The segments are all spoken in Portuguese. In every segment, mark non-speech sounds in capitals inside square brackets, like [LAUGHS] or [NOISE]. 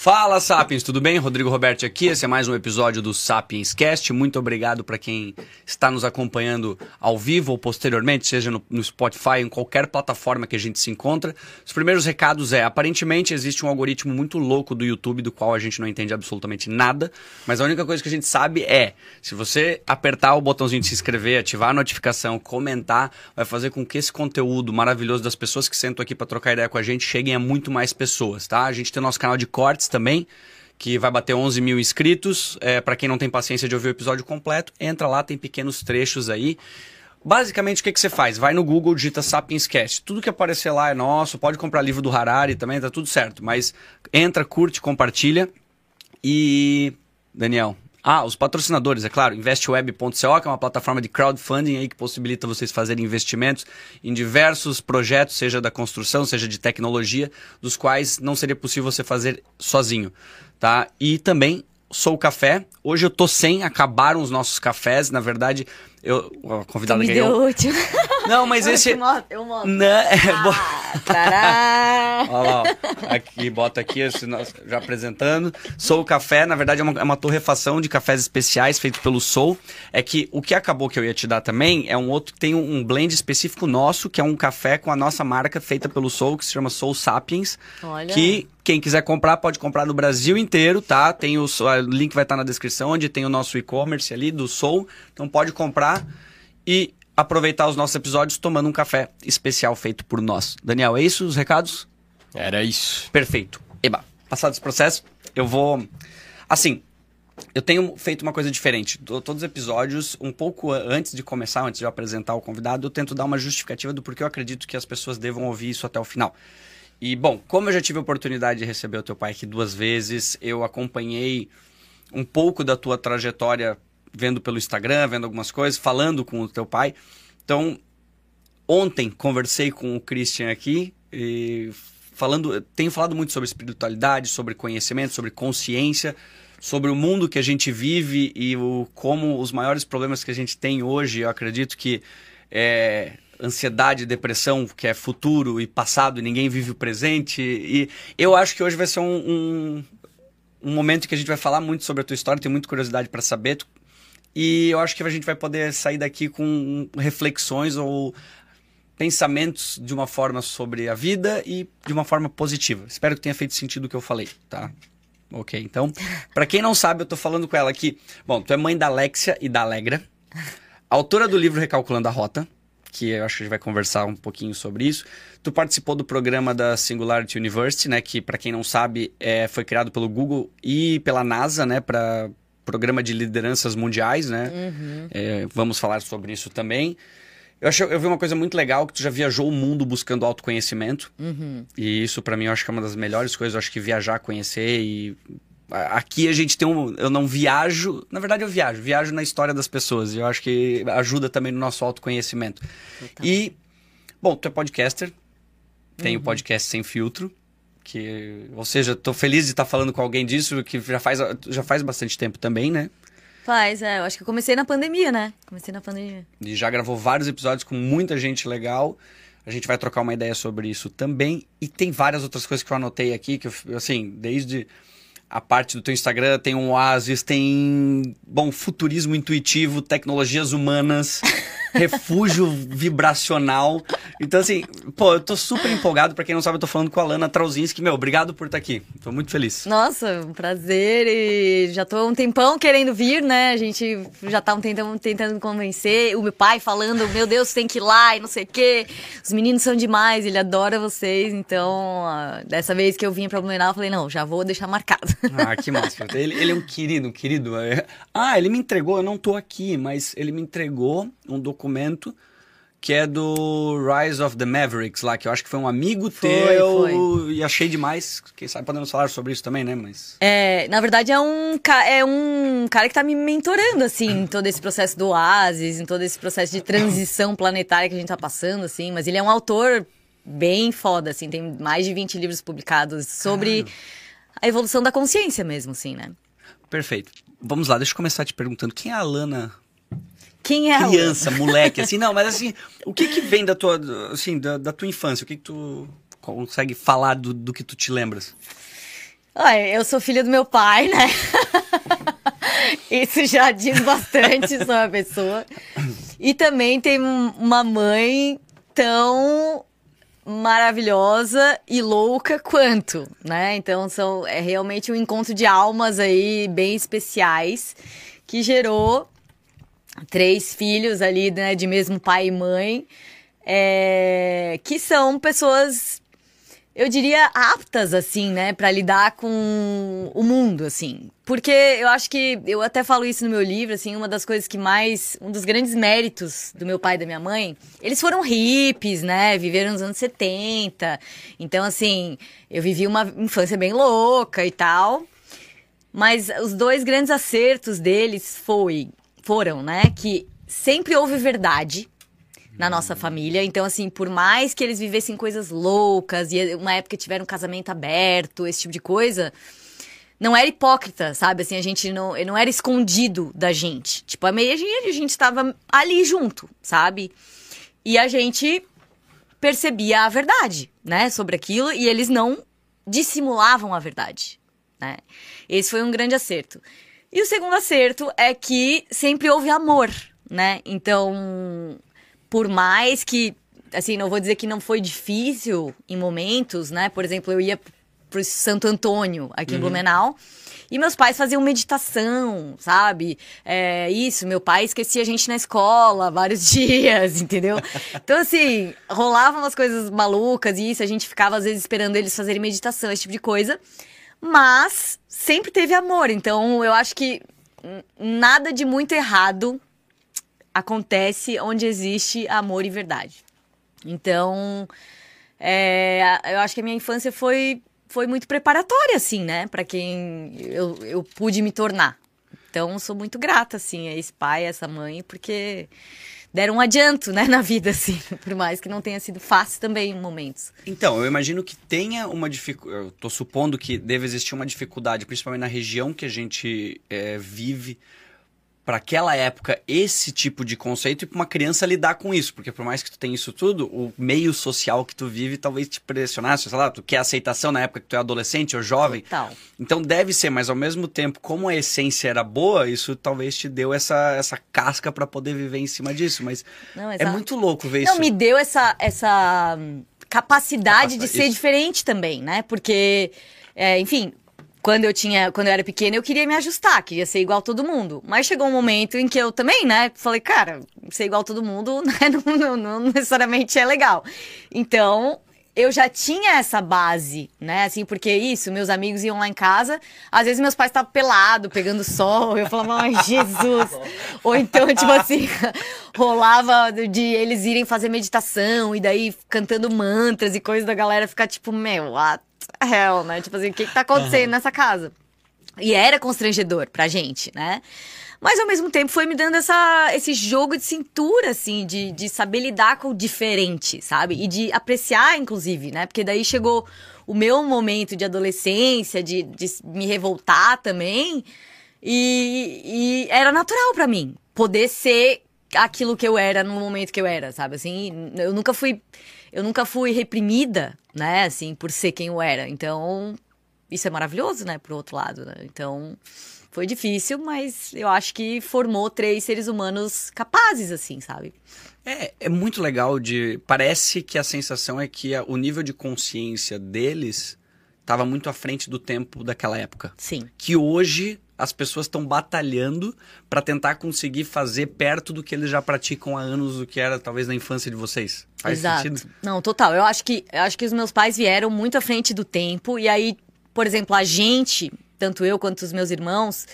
Fala, Sapiens, tudo bem? Rodrigo Roberto aqui. Esse é mais um episódio do Sapiens Cast. Muito obrigado para quem está nos acompanhando ao vivo ou posteriormente, seja no, no, Spotify, em qualquer plataforma que a gente se encontra. Os primeiros recados é: aparentemente existe um algoritmo muito louco do YouTube do qual a gente não entende absolutamente nada, mas a única coisa que a gente sabe é: se você apertar o botãozinho de se inscrever, ativar a notificação, comentar, vai fazer com que esse conteúdo maravilhoso das pessoas que sentam aqui para trocar ideia com a gente cheguem a muito mais pessoas, tá? A gente tem o nosso canal de cortes também, que vai bater 11 mil inscritos. É, para quem não tem paciência de ouvir o episódio completo, entra lá, tem pequenos trechos aí. Basicamente, o que, que você faz? Vai no Google, digita Sapiens Cast. Tudo que aparecer lá é nosso. Pode comprar livro do Harari também, tá tudo certo. Mas entra, curte, compartilha. E. Daniel, ah, os patrocinadores, é claro, investweb.co, que é uma plataforma de crowdfunding aí que possibilita vocês fazerem investimentos em diversos projetos, seja da construção, seja de tecnologia, dos quais não seria possível você fazer sozinho, tá? E também Sou Café. Hoje eu tô sem, acabaram os nossos cafés, na verdade, eu, a convidada me ganhou. Não, mas [LAUGHS] esse. Eu mostro. Eu mostro. Não, é, ah, tará. Olha lá, ó. aqui, bota aqui, já apresentando. Soul Café, na verdade, é uma, é uma, torrefação de cafés especiais feito pelo Soul. É que o que acabou que eu ia te dar também é um outro que tem um, um blend específico nosso, que é um café com a nossa marca feita pelo Soul, que se chama Soul Sapiens. Olha. Que quem quiser comprar, pode comprar no Brasil inteiro, tá? Tem o, o link vai estar na descrição, onde tem o nosso e-commerce ali do Soul. Então pode comprar e aproveitar os nossos episódios tomando um café especial feito por nós. Daniel, é isso os recados? Era isso. Perfeito. Eba, passado esse processo, eu vou. Assim, eu tenho feito uma coisa diferente. Todos os episódios, um pouco antes de começar, antes de eu apresentar o convidado, eu tento dar uma justificativa do porquê eu acredito que as pessoas devam ouvir isso até o final. E, bom, como eu já tive a oportunidade de receber o teu pai aqui duas vezes, eu acompanhei um pouco da tua trajetória vendo pelo Instagram, vendo algumas coisas, falando com o teu pai. Então, ontem conversei com o Christian aqui e falando, tenho falado muito sobre espiritualidade, sobre conhecimento, sobre consciência, sobre o mundo que a gente vive e o, como os maiores problemas que a gente tem hoje, eu acredito que é ansiedade, depressão, que é futuro e passado, e ninguém vive o presente. E eu acho que hoje vai ser um, um, um momento que a gente vai falar muito sobre a tua história, tenho muita curiosidade para saber. Tu e eu acho que a gente vai poder sair daqui com reflexões ou pensamentos de uma forma sobre a vida e de uma forma positiva. Espero que tenha feito sentido o que eu falei, tá? Ok, então, [LAUGHS] para quem não sabe, eu tô falando com ela aqui. Bom, tu é mãe da Alexia e da Alegra, autora do livro Recalculando a Rota, que eu acho que a gente vai conversar um pouquinho sobre isso. Tu participou do programa da Singularity University, né, que para quem não sabe, é, foi criado pelo Google e pela NASA, né, para programa de lideranças mundiais, né? Uhum. É, vamos falar sobre isso também. Eu, acho, eu vi uma coisa muito legal, que tu já viajou o mundo buscando autoconhecimento. Uhum. E isso, para mim, eu acho que é uma das melhores coisas. Eu acho que viajar, conhecer e... Aqui a gente tem um... Eu não viajo... Na verdade, eu viajo. Viajo na história das pessoas. E eu acho que ajuda também no nosso autoconhecimento. Total. E... Bom, tu é podcaster. Tem uhum. o podcast Sem Filtro que, ou seja, estou feliz de estar falando com alguém disso que já faz, já faz bastante tempo também, né? Faz, é. Eu acho que eu comecei na pandemia, né? Comecei na pandemia. E já gravou vários episódios com muita gente legal. A gente vai trocar uma ideia sobre isso também. E tem várias outras coisas que eu anotei aqui, que eu, assim, desde a parte do teu Instagram, tem um Oasis, tem, bom, futurismo intuitivo, tecnologias humanas. [LAUGHS] refúgio vibracional. Então, assim, pô, eu tô super empolgado. Pra quem não sabe, eu tô falando com a Lana Trauzinski. Meu, obrigado por estar tá aqui. Tô muito feliz. Nossa, um prazer. E já tô um tempão querendo vir, né? A gente já tá um tempão tentando convencer. O meu pai falando, meu Deus, tem que ir lá e não sei o quê. Os meninos são demais, ele adora vocês. Então, dessa vez que eu vim pra Blumenau, eu falei, não, já vou deixar marcado. Ah, que massa. Ele, ele é um querido, um querido. Ah, ele me entregou, eu não tô aqui, mas ele me entregou um documento que é do Rise of the Mavericks lá, que eu acho que foi um amigo foi, teu foi. e achei demais. Quem sabe podemos falar sobre isso também, né? Mas... É, na verdade é um, é um cara que tá me mentorando, assim, em todo esse processo do Oasis, em todo esse processo de transição planetária que a gente tá passando, assim. Mas ele é um autor bem foda, assim, tem mais de 20 livros publicados sobre Caramba. a evolução da consciência mesmo, assim, né? Perfeito. Vamos lá, deixa eu começar te perguntando, quem é a Alana quem é criança, moleque, assim, não, mas [LAUGHS] assim, o que que vem da tua, assim, da, da tua infância? O que que tu consegue falar do, do que tu te lembras? Olha, eu sou filha do meu pai, né? [LAUGHS] Isso já diz bastante sobre a pessoa. E também tem uma mãe tão maravilhosa e louca quanto, né? Então são é realmente um encontro de almas aí bem especiais que gerou três filhos ali, né, de mesmo pai e mãe, é, que são pessoas eu diria, aptas, assim, né, para lidar com o mundo, assim. Porque eu acho que, eu até falo isso no meu livro, assim, uma das coisas que mais, um dos grandes méritos do meu pai e da minha mãe, eles foram hippies, né, viveram nos anos 70. Então, assim, eu vivi uma infância bem louca e tal. Mas os dois grandes acertos deles foi, foram, né, que sempre houve verdade, na nossa família. Então, assim, por mais que eles vivessem coisas loucas e uma época tiveram um casamento aberto, esse tipo de coisa, não era hipócrita, sabe? Assim, a gente não, não era escondido da gente. Tipo, a meia a gente estava ali junto, sabe? E a gente percebia a verdade, né, sobre aquilo e eles não dissimulavam a verdade, né? Esse foi um grande acerto. E o segundo acerto é que sempre houve amor, né? Então, por mais que, assim, não vou dizer que não foi difícil em momentos, né? Por exemplo, eu ia pro Santo Antônio, aqui uhum. em Blumenau. E meus pais faziam meditação, sabe? É, isso, meu pai esquecia a gente na escola vários [LAUGHS] dias, entendeu? Então, assim, rolavam umas coisas malucas e isso, a gente ficava às vezes esperando eles fazerem meditação, esse tipo de coisa. Mas sempre teve amor, então eu acho que nada de muito errado acontece onde existe amor e verdade. Então, é, eu acho que a minha infância foi, foi muito preparatória, assim, né? Para quem eu, eu pude me tornar. Então, sou muito grata, assim, a esse pai, a essa mãe, porque deram um adianto, né, [LAUGHS] na vida, assim, por mais que não tenha sido fácil também em momentos. Então, eu imagino que tenha uma dificuldade, eu tô supondo que deve existir uma dificuldade, principalmente na região que a gente é, vive, para aquela época esse tipo de conceito e para uma criança lidar com isso, porque por mais que tu tenha isso tudo, o meio social que tu vive talvez te pressionasse, sei lá, tu quer aceitação na época que tu é adolescente ou jovem. Total. Então deve ser, mas ao mesmo tempo, como a essência era boa, isso talvez te deu essa, essa casca para poder viver em cima disso, mas Não, é muito louco ver Não, isso. Não, me deu essa essa hum, capacidade de ser isso. diferente também, né? Porque é, enfim, quando eu tinha, quando eu era pequena, eu queria me ajustar, queria ser igual a todo mundo. Mas chegou um momento em que eu também, né, falei, cara, ser igual a todo mundo [LAUGHS] né, não, não, não necessariamente é legal. Então, eu já tinha essa base, né? Assim, porque isso, meus amigos iam lá em casa, às vezes meus pais estavam pelados, pegando sol, eu falava, ai, [LAUGHS] Jesus! Ou então, tipo assim, [LAUGHS] rolava de eles irem fazer meditação e daí cantando mantras e coisas da galera ficar tipo, meu, what hell, né? Tipo assim, o que, que tá acontecendo uhum. nessa casa? E era constrangedor pra gente, né? Mas ao mesmo tempo foi me dando essa, esse jogo de cintura, assim, de, de saber lidar com o diferente, sabe? E de apreciar, inclusive, né? Porque daí chegou o meu momento de adolescência, de, de me revoltar também. E, e era natural para mim poder ser aquilo que eu era no momento que eu era, sabe? Assim, eu nunca fui eu nunca fui reprimida, né, assim, por ser quem eu era. Então, isso é maravilhoso, né, pro outro lado, né? Então, foi difícil, mas eu acho que formou três seres humanos capazes, assim, sabe? É, é muito legal de. Parece que a sensação é que o nível de consciência deles estava muito à frente do tempo daquela época. Sim. Que hoje as pessoas estão batalhando para tentar conseguir fazer perto do que eles já praticam há anos, do que era talvez na infância de vocês. Faz Exato. sentido? Não, total. Eu acho que eu acho que os meus pais vieram muito à frente do tempo e aí, por exemplo, a gente, tanto eu quanto os meus irmãos,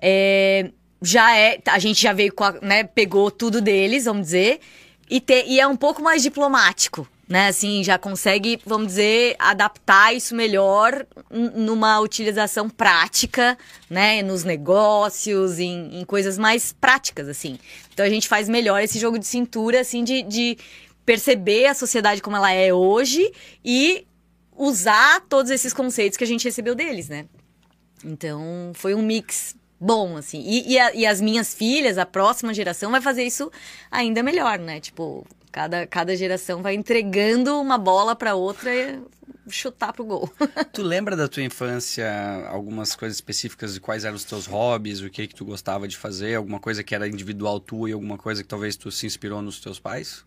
é, já é, a gente já veio, a, né, pegou tudo deles, vamos dizer, e, te, e é um pouco mais diplomático né? Assim, já consegue, vamos dizer, adaptar isso melhor numa utilização prática, né? Nos negócios, em, em, coisas mais práticas, assim. Então a gente faz melhor esse jogo de cintura, assim, de, de perceber a sociedade como ela é hoje e usar todos esses conceitos que a gente recebeu deles, né? Então foi um mix bom, assim. E, e, a, e as minhas filhas, a próxima geração, vai fazer isso ainda melhor, né? Tipo, Cada, cada geração vai entregando uma bola para outra chutar pro gol. [LAUGHS] tu lembra da tua infância algumas coisas específicas de quais eram os teus hobbies, o que que tu gostava de fazer, alguma coisa que era individual tua e alguma coisa que talvez tu se inspirou nos teus pais?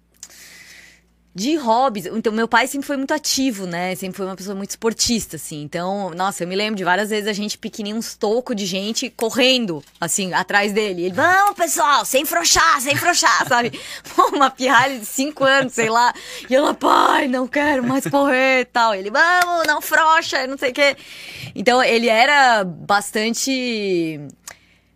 De hobbies, então meu pai sempre foi muito ativo, né? Sempre foi uma pessoa muito esportista, assim. Então, nossa, eu me lembro de várias vezes a gente pequenininho, uns tocos de gente correndo, assim, atrás dele. Ele, vamos, pessoal, sem frouxar, sem frouxar, [LAUGHS] sabe? Pô, uma pirralha de cinco anos, sei lá. E ela, pai, não quero mais correr e tal. Ele, vamos, não frouxa, não sei o quê. Então, ele era bastante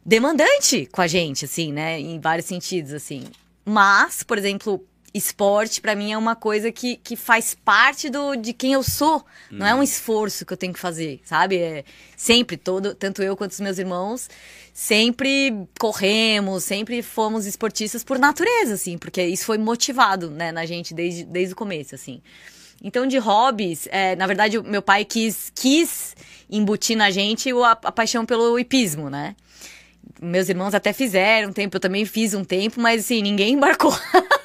demandante com a gente, assim, né? Em vários sentidos, assim. Mas, por exemplo, esporte para mim é uma coisa que, que faz parte do, de quem eu sou. Hum. Não é um esforço que eu tenho que fazer, sabe? É sempre, todo, tanto eu quanto os meus irmãos, sempre corremos, sempre fomos esportistas por natureza, assim, porque isso foi motivado, né, na gente desde, desde o começo, assim. Então, de hobbies, é, na verdade, meu pai quis, quis embutir na gente a, a paixão pelo hipismo, né? Meus irmãos até fizeram um tempo, eu também fiz um tempo, mas assim, ninguém embarcou. [LAUGHS]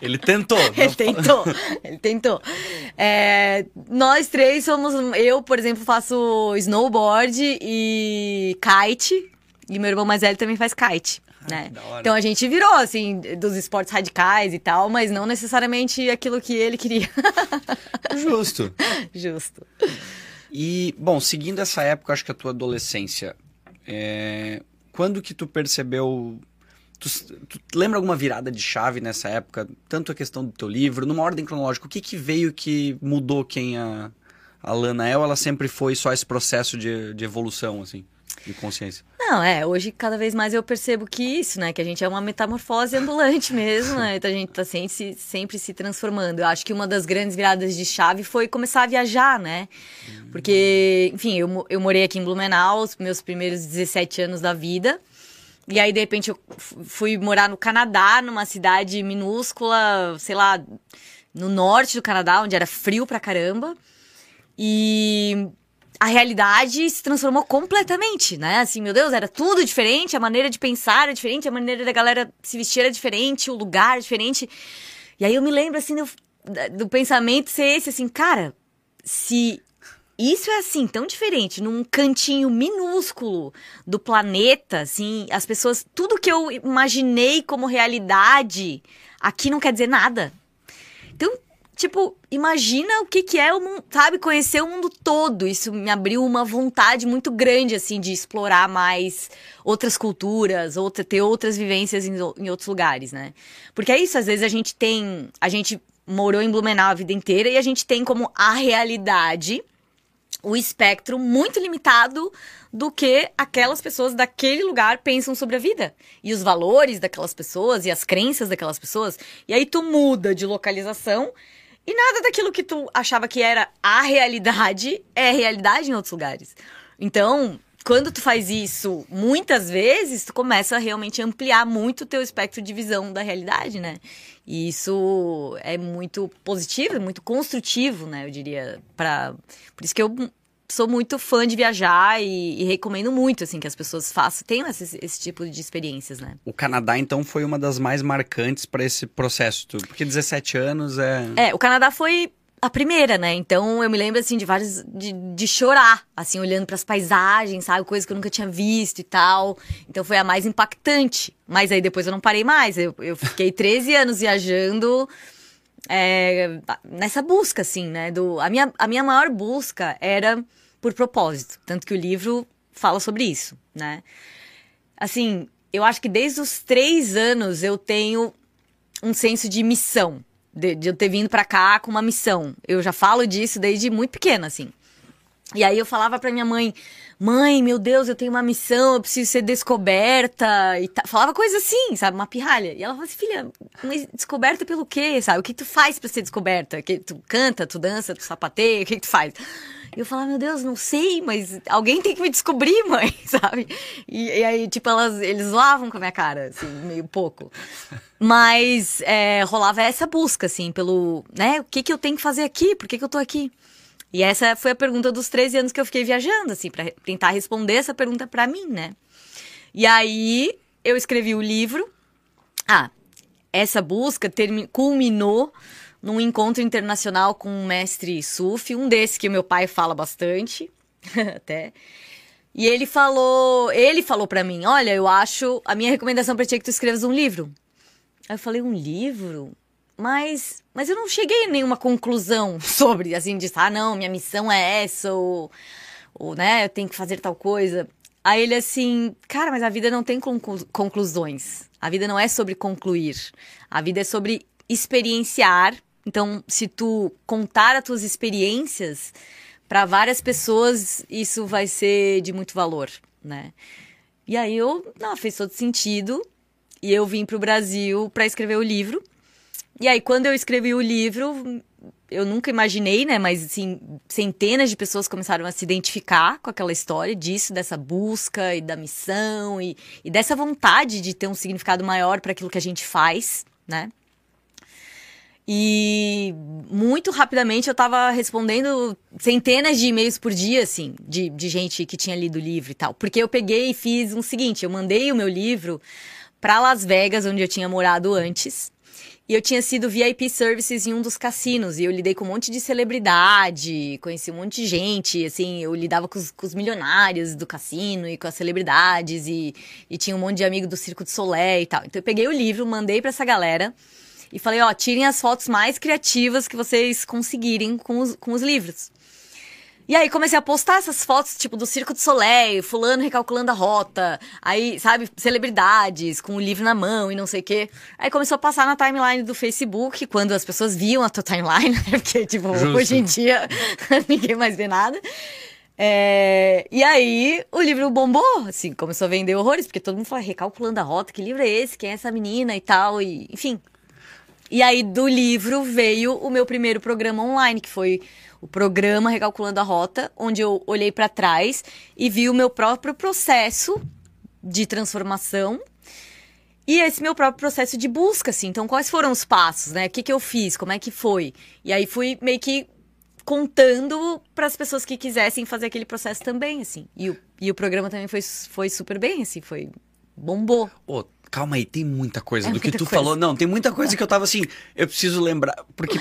Ele tentou. ele tentou. Ele tentou. É, nós três somos. Eu, por exemplo, faço snowboard e kite. E meu irmão mais velho também faz kite. Ah, né? Então a gente virou, assim, dos esportes radicais e tal, mas não necessariamente aquilo que ele queria. [LAUGHS] Justo. Justo. E, bom, seguindo essa época, acho que a tua adolescência, é... quando que tu percebeu Tu, tu, lembra alguma virada de chave nessa época? Tanto a questão do teu livro, numa ordem cronológica, o que, que veio que mudou quem a, a Lana é ou ela sempre foi só esse processo de, de evolução, assim, de consciência? Não, é, hoje cada vez mais eu percebo que isso, né, que a gente é uma metamorfose ambulante mesmo, né, então a gente tá sempre se, sempre se transformando. Eu acho que uma das grandes viradas de chave foi começar a viajar, né, porque, enfim, eu, eu morei aqui em Blumenau os meus primeiros 17 anos da vida, e aí, de repente, eu fui morar no Canadá, numa cidade minúscula, sei lá, no norte do Canadá, onde era frio pra caramba. E a realidade se transformou completamente, né? Assim, meu Deus, era tudo diferente, a maneira de pensar era diferente, a maneira da galera se vestir era diferente, o lugar era diferente. E aí eu me lembro, assim, do, do pensamento ser esse, assim, cara, se isso é assim, tão diferente, num cantinho minúsculo do planeta, assim, as pessoas, tudo que eu imaginei como realidade, aqui não quer dizer nada. Então, tipo, imagina o que que é o mundo, sabe, conhecer o mundo todo. Isso me abriu uma vontade muito grande, assim, de explorar mais outras culturas, outra, ter outras vivências em, em outros lugares, né? Porque é isso, às vezes a gente tem, a gente morou em Blumenau a vida inteira e a gente tem como a realidade o espectro muito limitado do que aquelas pessoas daquele lugar pensam sobre a vida. E os valores daquelas pessoas e as crenças daquelas pessoas. E aí tu muda de localização e nada daquilo que tu achava que era a realidade é realidade em outros lugares. Então, quando tu faz isso muitas vezes, tu começa a realmente ampliar muito o teu espectro de visão da realidade, né? E isso é muito positivo, é muito construtivo, né? Eu diria, para por isso que eu sou muito fã de viajar e, e, recomendo muito, assim, que as pessoas façam, tenham esse, esse, tipo de experiências, né? O Canadá, então, foi uma das mais marcantes para esse processo, porque 17 anos é... É, o Canadá foi a primeira, né? Então eu me lembro assim de vários de, de chorar, assim olhando para as paisagens, sabe, coisas que eu nunca tinha visto e tal. Então foi a mais impactante. Mas aí depois eu não parei mais. Eu, eu fiquei 13 anos viajando é, nessa busca, assim, né? Do a minha a minha maior busca era por propósito, tanto que o livro fala sobre isso, né? Assim, eu acho que desde os três anos eu tenho um senso de missão de, de eu ter vindo para cá com uma missão. Eu já falo disso desde muito pequena, assim. E aí eu falava pra minha mãe, mãe, meu Deus, eu tenho uma missão, eu preciso ser descoberta. E falava coisa assim, sabe? Uma pirralha. E ela falava assim, filha, descoberta pelo quê, sabe? O que tu faz para ser descoberta? Que tu canta, tu dança, tu sapateia, o que tu faz? E eu falava, meu Deus, não sei, mas alguém tem que me descobrir, mãe, [LAUGHS] sabe? E, e aí, tipo, elas, eles zoavam com a minha cara, assim, meio pouco. Mas é, rolava essa busca, assim, pelo, né, o que que eu tenho que fazer aqui? Por que que eu tô aqui? E essa foi a pergunta dos 13 anos que eu fiquei viajando, assim, para tentar responder essa pergunta para mim, né? E aí eu escrevi o livro. Ah, essa busca culminou num encontro internacional com um mestre sufi, um desses que o meu pai fala bastante, [LAUGHS] até. E ele falou, ele falou para mim, olha, eu acho, a minha recomendação para ti é que tu escrevas um livro. Aí eu falei, um livro? Mas, mas eu não cheguei a nenhuma conclusão [LAUGHS] sobre, assim, de, ah, não, minha missão é essa, ou, ou né, eu tenho que fazer tal coisa. Aí ele assim, cara, mas a vida não tem conclu conclusões. A vida não é sobre concluir. A vida é sobre experienciar. Então, se tu contar as tuas experiências para várias pessoas, isso vai ser de muito valor, né? E aí eu, não, fez todo sentido. E eu vim pro Brasil para escrever o livro. E aí, quando eu escrevi o livro, eu nunca imaginei, né? Mas, assim, centenas de pessoas começaram a se identificar com aquela história disso, dessa busca e da missão e, e dessa vontade de ter um significado maior para aquilo que a gente faz, né? E muito rapidamente eu tava respondendo centenas de e-mails por dia, assim, de, de gente que tinha lido o livro e tal. Porque eu peguei e fiz o um seguinte: eu mandei o meu livro para Las Vegas, onde eu tinha morado antes. E eu tinha sido VIP Services em um dos cassinos. E eu lidei com um monte de celebridade, conheci um monte de gente. Assim, eu lidava com os, com os milionários do cassino e com as celebridades. E, e tinha um monte de amigo do Circo de Solé e tal. Então eu peguei o livro, mandei para essa galera. E falei, ó, tirem as fotos mais criativas que vocês conseguirem com os, com os livros. E aí comecei a postar essas fotos, tipo, do Circo de Soleil, fulano recalculando a rota, aí, sabe, celebridades com o livro na mão e não sei o quê. Aí começou a passar na timeline do Facebook, quando as pessoas viam a tua timeline, [LAUGHS] né? Porque, tipo, Justo. hoje em dia [LAUGHS] ninguém mais vê nada. É, e aí o livro bombou, assim, começou a vender horrores, porque todo mundo fala, recalculando a rota, que livro é esse? Quem é essa menina e tal, e enfim. E aí do livro veio o meu primeiro programa online, que foi o programa Recalculando a Rota, onde eu olhei para trás e vi o meu próprio processo de transformação e esse meu próprio processo de busca, assim. Então, quais foram os passos, né? O que, que eu fiz? Como é que foi? E aí fui meio que contando para as pessoas que quisessem fazer aquele processo também, assim. E o, e o programa também foi, foi super bem, assim, foi bombou. Oh, calma aí, tem muita coisa é do muita que tu coisa. falou. Não, tem muita coisa que eu tava assim, eu preciso lembrar, porque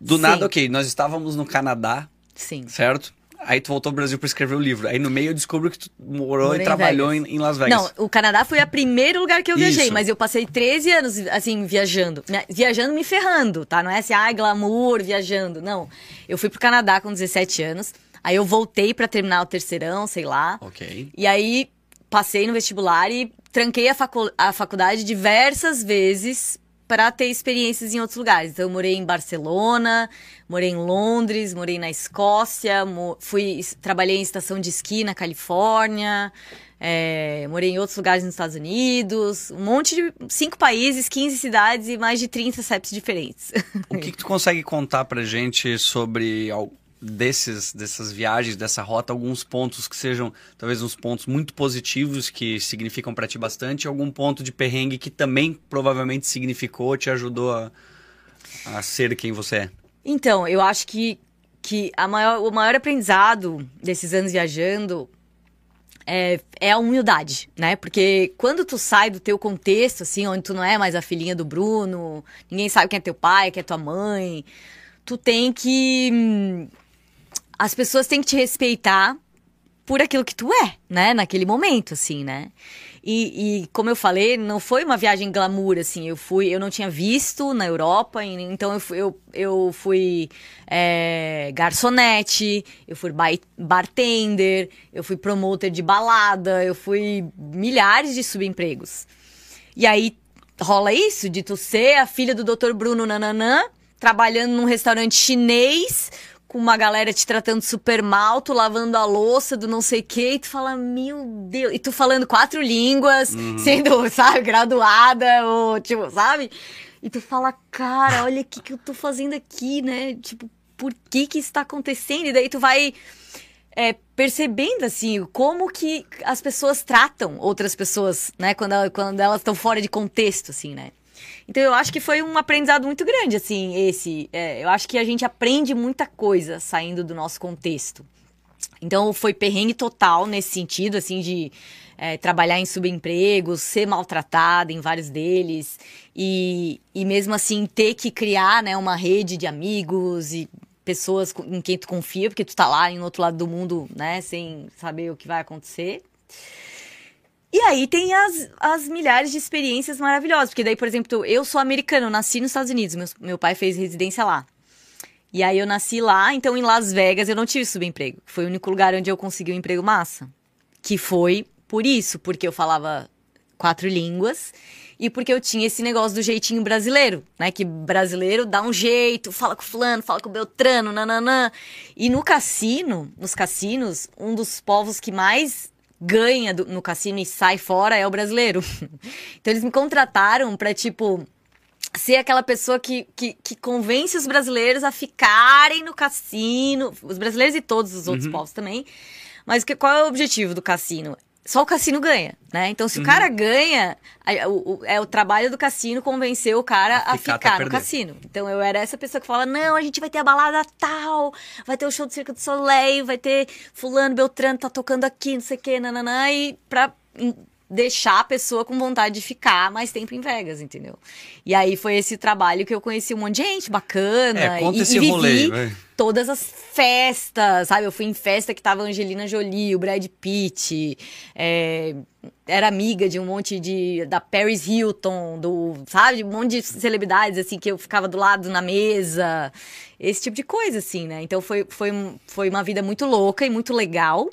do Sim. nada, ok, nós estávamos no Canadá. Sim. Certo? Aí tu voltou ao Brasil para escrever o livro. Aí no meio eu descubro que tu morou Morei e trabalhou em, em, Las Vegas. Não, o Canadá foi o primeiro lugar que eu viajei, Isso. mas eu passei 13 anos, assim, viajando. Viajando me ferrando, tá? Não é assim, ah, glamour, viajando. Não. Eu fui pro Canadá com 17 anos. Aí eu voltei para terminar o terceirão, sei lá. Ok. E aí passei no vestibular e tranquei a, facu a faculdade diversas vezes para ter experiências em outros lugares. Então, eu morei em Barcelona, morei em Londres, morei na Escócia, fui trabalhei em estação de esqui na Califórnia, é, morei em outros lugares nos Estados Unidos, um monte de cinco países, 15 cidades e mais de 30 CEPs diferentes. O que, que tu consegue contar pra gente sobre desses, dessas viagens, dessa rota, alguns pontos que sejam talvez uns pontos muito positivos que significam para ti bastante, algum ponto de perrengue que também provavelmente significou, te ajudou a, a ser quem você é? Então, eu acho que, que a maior, o maior aprendizado desses anos viajando é, é, a humildade, né? Porque quando tu sai do teu contexto, assim, onde tu não é mais a filhinha do Bruno, ninguém sabe quem é teu pai, quem é tua mãe, tu tem que hum, as pessoas têm que te respeitar por aquilo que tu é, né? Naquele momento, assim, né? E, e, como eu falei, não foi uma viagem glamour, assim. Eu fui, eu não tinha visto na Europa, então eu fui, eu, eu fui é, garçonete, eu fui bartender, eu fui promoter de balada, eu fui milhares de subempregos. E aí rola isso de tu ser a filha do Dr. Bruno Nananã, trabalhando num restaurante chinês com uma galera te tratando super mal, tu lavando a louça do não sei o que, e tu fala, meu Deus, e tu falando quatro línguas, uhum. [LAUGHS] sendo, sabe, graduada, ou tipo, sabe? E tu fala, cara, olha o que, que eu tô fazendo aqui, né? Tipo, por que que isso tá acontecendo? E daí tu vai é, percebendo, assim, como que as pessoas tratam outras pessoas, né? Quando, quando elas estão fora de contexto, assim, né? Então eu acho que foi um aprendizado muito grande, assim, esse. É, eu acho que a gente aprende muita coisa saindo do nosso contexto. Então foi perrengue total nesse sentido, assim, de é, trabalhar em subempregos, ser maltratada em vários deles, e, e mesmo assim ter que criar né, uma rede de amigos e pessoas em quem tu confia, porque tu tá lá em outro lado do mundo, né, sem saber o que vai acontecer. E aí tem as, as milhares de experiências maravilhosas. Porque daí, por exemplo, eu sou americana, eu nasci nos Estados Unidos, meu, meu pai fez residência lá. E aí eu nasci lá, então em Las Vegas eu não tive subemprego. Foi o único lugar onde eu consegui um emprego massa. Que foi por isso, porque eu falava quatro línguas e porque eu tinha esse negócio do jeitinho brasileiro, né? Que brasileiro dá um jeito, fala com fulano, fala com o Beltrano, nananã. E no cassino, nos cassinos, um dos povos que mais ganha do, no cassino e sai fora é o brasileiro. [LAUGHS] então eles me contrataram pra, tipo, ser aquela pessoa que, que, que, convence os brasileiros a ficarem no cassino, os brasileiros e todos os outros uhum. povos também. Mas que, qual é o objetivo do cassino? Só o cassino ganha, né? Então, se uhum. o cara ganha, o, o, é o trabalho do cassino convencer o cara a ficar, a ficar no cassino. Então, eu era essa pessoa que fala: não, a gente vai ter a balada tal, vai ter o show do Circo do Soleil, vai ter Fulano Beltrano tá tocando aqui, não sei o quê, nananã, e pra deixar a pessoa com vontade de ficar mais tempo em Vegas, entendeu? E aí foi esse trabalho que eu conheci um monte de gente bacana. É, conta e, esse e vivi rolê, todas as festas, sabe? Eu fui em festa que tava Angelina Jolie, o Brad Pitt, é, era amiga de um monte de. da Paris Hilton, do. sabe? Um monte de celebridades, assim, que eu ficava do lado na mesa. Esse tipo de coisa, assim, né? Então foi, foi, foi uma vida muito louca e muito legal.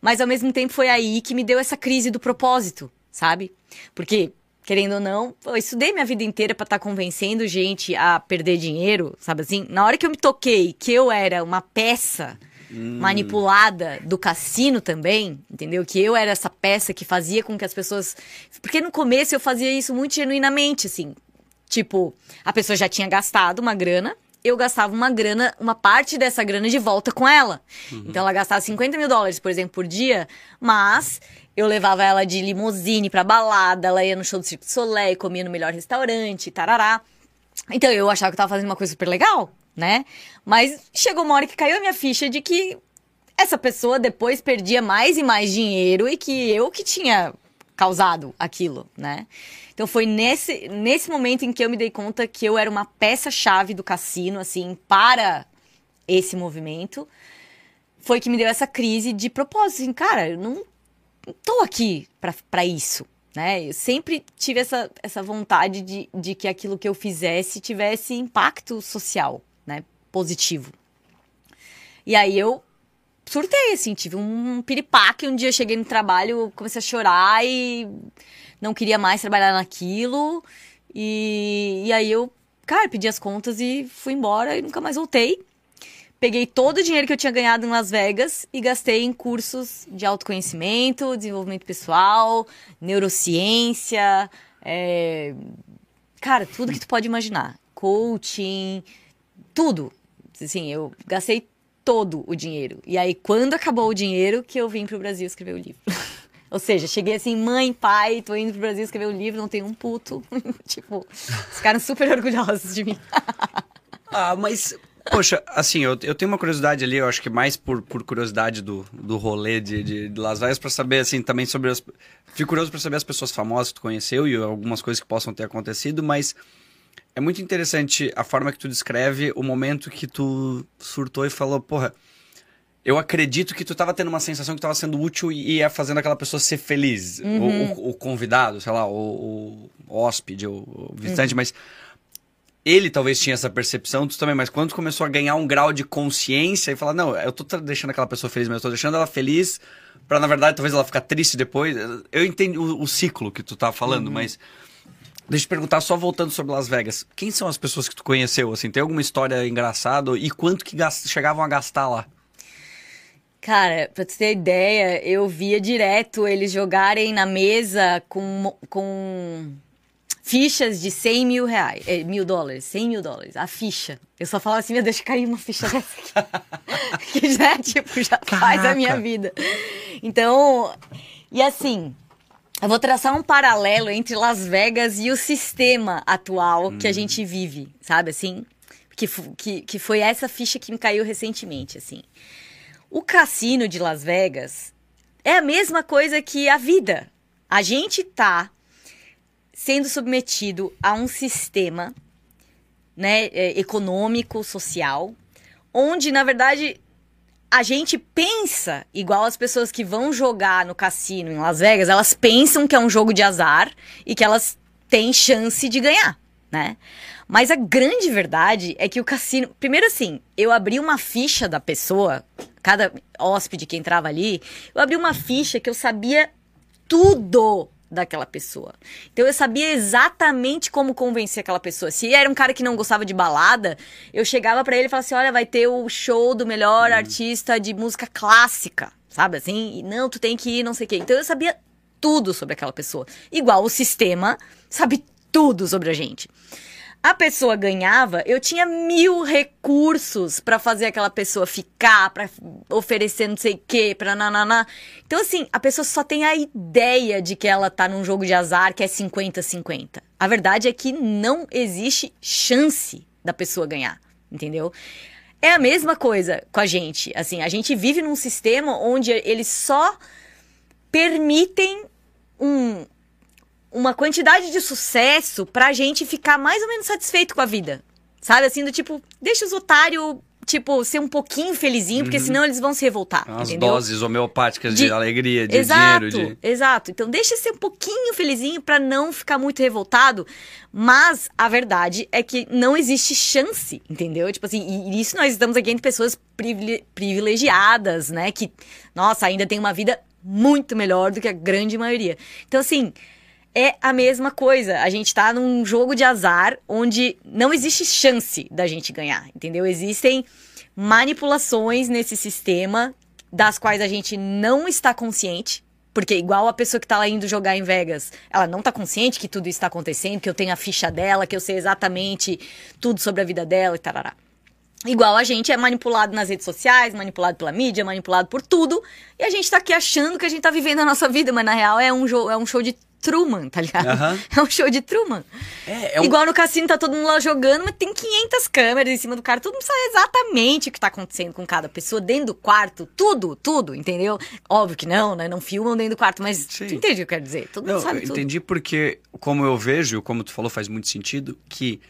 Mas ao mesmo tempo foi aí que me deu essa crise do propósito, sabe? Porque, querendo ou não, eu estudei minha vida inteira para estar tá convencendo gente a perder dinheiro, sabe assim? Na hora que eu me toquei que eu era uma peça hum. manipulada do cassino também, entendeu? Que eu era essa peça que fazia com que as pessoas. Porque no começo eu fazia isso muito genuinamente, assim. Tipo, a pessoa já tinha gastado uma grana, eu gastava uma grana, uma parte dessa grana de volta com ela. Uhum. Então ela gastava 50 mil dólares, por exemplo, por dia, mas eu levava ela de limusine pra balada, ela ia no show do Cirque du Soleil, comia no melhor restaurante, tarará. Então eu achava que eu tava fazendo uma coisa super legal, né? Mas chegou uma hora que caiu a minha ficha de que essa pessoa depois perdia mais e mais dinheiro e que eu que tinha causado aquilo, né? Então foi nesse, nesse momento em que eu me dei conta que eu era uma peça-chave do cassino, assim, para esse movimento. Foi que me deu essa crise de propósito, assim, cara, eu não tô aqui para isso, né? Eu sempre tive essa, essa vontade de, de que aquilo que eu fizesse tivesse impacto social, né? Positivo. E aí eu surtei, assim, tive um piripaque. Um dia eu cheguei no trabalho, comecei a chorar e não queria mais trabalhar naquilo. E, e aí eu, cara, pedi as contas e fui embora e nunca mais voltei. Peguei todo o dinheiro que eu tinha ganhado em Las Vegas e gastei em cursos de autoconhecimento, desenvolvimento pessoal, neurociência, é... cara, tudo que tu pode imaginar. Coaching, tudo. Assim, eu gastei todo o dinheiro. E aí, quando acabou o dinheiro, que eu vim para o Brasil escrever o livro. [LAUGHS] Ou seja, cheguei assim, mãe, pai, tô indo pro Brasil escrever um livro, não tem um puto. [LAUGHS] tipo, ficaram super orgulhosos de mim. [LAUGHS] ah, mas Poxa, assim, eu, eu tenho uma curiosidade ali, eu acho que mais por, por curiosidade do, do rolê de, de, de Las Vegas, para saber, assim, também sobre as. Fico curioso para saber as pessoas famosas que tu conheceu e algumas coisas que possam ter acontecido, mas é muito interessante a forma que tu descreve o momento que tu surtou e falou, porra, eu acredito que tu tava tendo uma sensação que tava sendo útil e ia fazendo aquela pessoa ser feliz. Uhum. O, o, o, convidado, sei lá, o, o hóspede, o, o visitante, uhum. mas ele talvez tinha essa percepção, tu também, mas quando começou a ganhar um grau de consciência e falar, não, eu tô deixando aquela pessoa feliz, mas eu tô deixando ela feliz para na verdade talvez ela ficar triste depois. Eu entendo o, o ciclo que tu tá falando, uhum. mas Deixa eu te perguntar, só voltando sobre Las Vegas. Quem são as pessoas que tu conheceu? Assim, tem alguma história engraçada? E quanto que chegavam a gastar lá? Cara, pra tu ter ideia, eu via direto eles jogarem na mesa com, com fichas de 100 mil reais, é, mil dólares, 100 mil dólares, a ficha. Eu só falava assim, meu Deus, caiu uma ficha dessa aqui. [LAUGHS] que já, tipo, já Caraca. faz a minha vida. Então, e assim, eu vou traçar um paralelo entre Las Vegas e o sistema atual hum. que a hum. gente vive, sabe assim? Que, que, que foi essa ficha que me caiu recentemente, assim. O cassino de Las Vegas é a mesma coisa que a vida. A gente tá sendo submetido a um sistema né, é, econômico, social, onde, na verdade, a gente pensa igual as pessoas que vão jogar no cassino em Las Vegas, elas pensam que é um jogo de azar e que elas têm chance de ganhar, né? Mas a grande verdade é que o cassino. Primeiro, assim, eu abri uma ficha da pessoa, cada hóspede que entrava ali, eu abri uma ficha que eu sabia tudo daquela pessoa. Então eu sabia exatamente como convencer aquela pessoa. Se era um cara que não gostava de balada, eu chegava para ele e falava assim: "Olha, vai ter o show do melhor hum. artista de música clássica", sabe assim? E não, tu tem que ir, não sei o quê. Então eu sabia tudo sobre aquela pessoa. Igual o sistema sabe tudo sobre a gente a pessoa ganhava, eu tinha mil recursos para fazer aquela pessoa ficar, para oferecer não sei o quê, pra nananá. Então, assim, a pessoa só tem a ideia de que ela tá num jogo de azar que é 50-50. A verdade é que não existe chance da pessoa ganhar, entendeu? É a mesma coisa com a gente. Assim, a gente vive num sistema onde eles só permitem um, uma quantidade de sucesso pra gente ficar mais ou menos satisfeito com a vida. Sabe? Assim, do tipo, deixa os otários, tipo, ser um pouquinho felizinho, porque uhum. senão eles vão se revoltar. As entendeu? doses homeopáticas de, de alegria, de exato, dinheiro. De... Exato. Então deixa ser um pouquinho felizinho para não ficar muito revoltado. Mas a verdade é que não existe chance, entendeu? Tipo assim, e isso nós estamos aqui entre pessoas privilegiadas, né? Que, nossa, ainda tem uma vida muito melhor do que a grande maioria. Então, assim é a mesma coisa. A gente tá num jogo de azar onde não existe chance da gente ganhar, entendeu? Existem manipulações nesse sistema das quais a gente não está consciente. Porque igual a pessoa que tá lá indo jogar em Vegas, ela não tá consciente que tudo está acontecendo, que eu tenho a ficha dela, que eu sei exatamente tudo sobre a vida dela e tarará. Igual a gente é manipulado nas redes sociais, manipulado pela mídia, manipulado por tudo, e a gente tá aqui achando que a gente tá vivendo a nossa vida, mas na real é um, é um show de Truman, tá ligado? Uhum. [LAUGHS] É um show de Truman. É, é um... Igual no cassino, tá todo mundo lá jogando, mas tem 500 câmeras em cima do cara. Todo mundo sabe exatamente o que tá acontecendo com cada pessoa dentro do quarto. Tudo, tudo, entendeu? Óbvio que não, né? Não filmam dentro do quarto, mas Sim. tu entende o que eu quero dizer? Todo não, mundo sabe eu tudo. Entendi porque, como eu vejo, como tu falou, faz muito sentido, que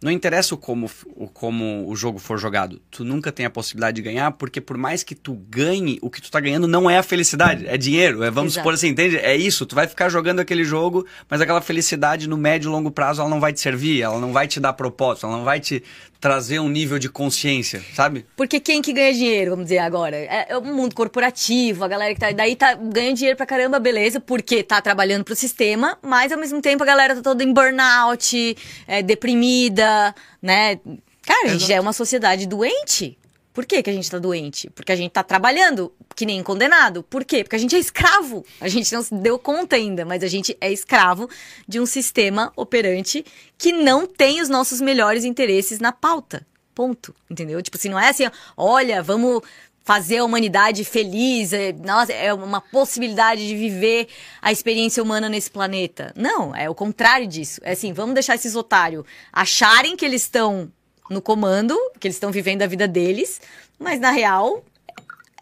não interessa o como, o como o jogo for jogado. Tu nunca tem a possibilidade de ganhar, porque por mais que tu ganhe, o que tu tá ganhando não é a felicidade, é dinheiro. É, vamos Exato. supor assim, entende? É isso. Tu vai ficar jogando aquele jogo, mas aquela felicidade no médio e longo prazo ela não vai te servir, ela não vai te dar propósito, ela não vai te trazer um nível de consciência, sabe? Porque quem que ganha dinheiro, vamos dizer agora? É, é o mundo corporativo, a galera que tá daí tá ganha dinheiro pra caramba, beleza, porque tá trabalhando pro sistema, mas ao mesmo tempo a galera tá toda em burnout, é, deprimida, né? Cara, a gente Exato. é uma sociedade doente. Por que, que a gente tá doente? Porque a gente tá trabalhando que nem condenado. Por quê? Porque a gente é escravo. A gente não se deu conta ainda, mas a gente é escravo de um sistema operante que não tem os nossos melhores interesses na pauta. Ponto. Entendeu? Tipo assim, não é assim, olha, vamos fazer a humanidade feliz, é, nossa, é uma possibilidade de viver a experiência humana nesse planeta. Não, é o contrário disso. É assim, vamos deixar esses otários acharem que eles estão no comando, que eles estão vivendo a vida deles, mas na real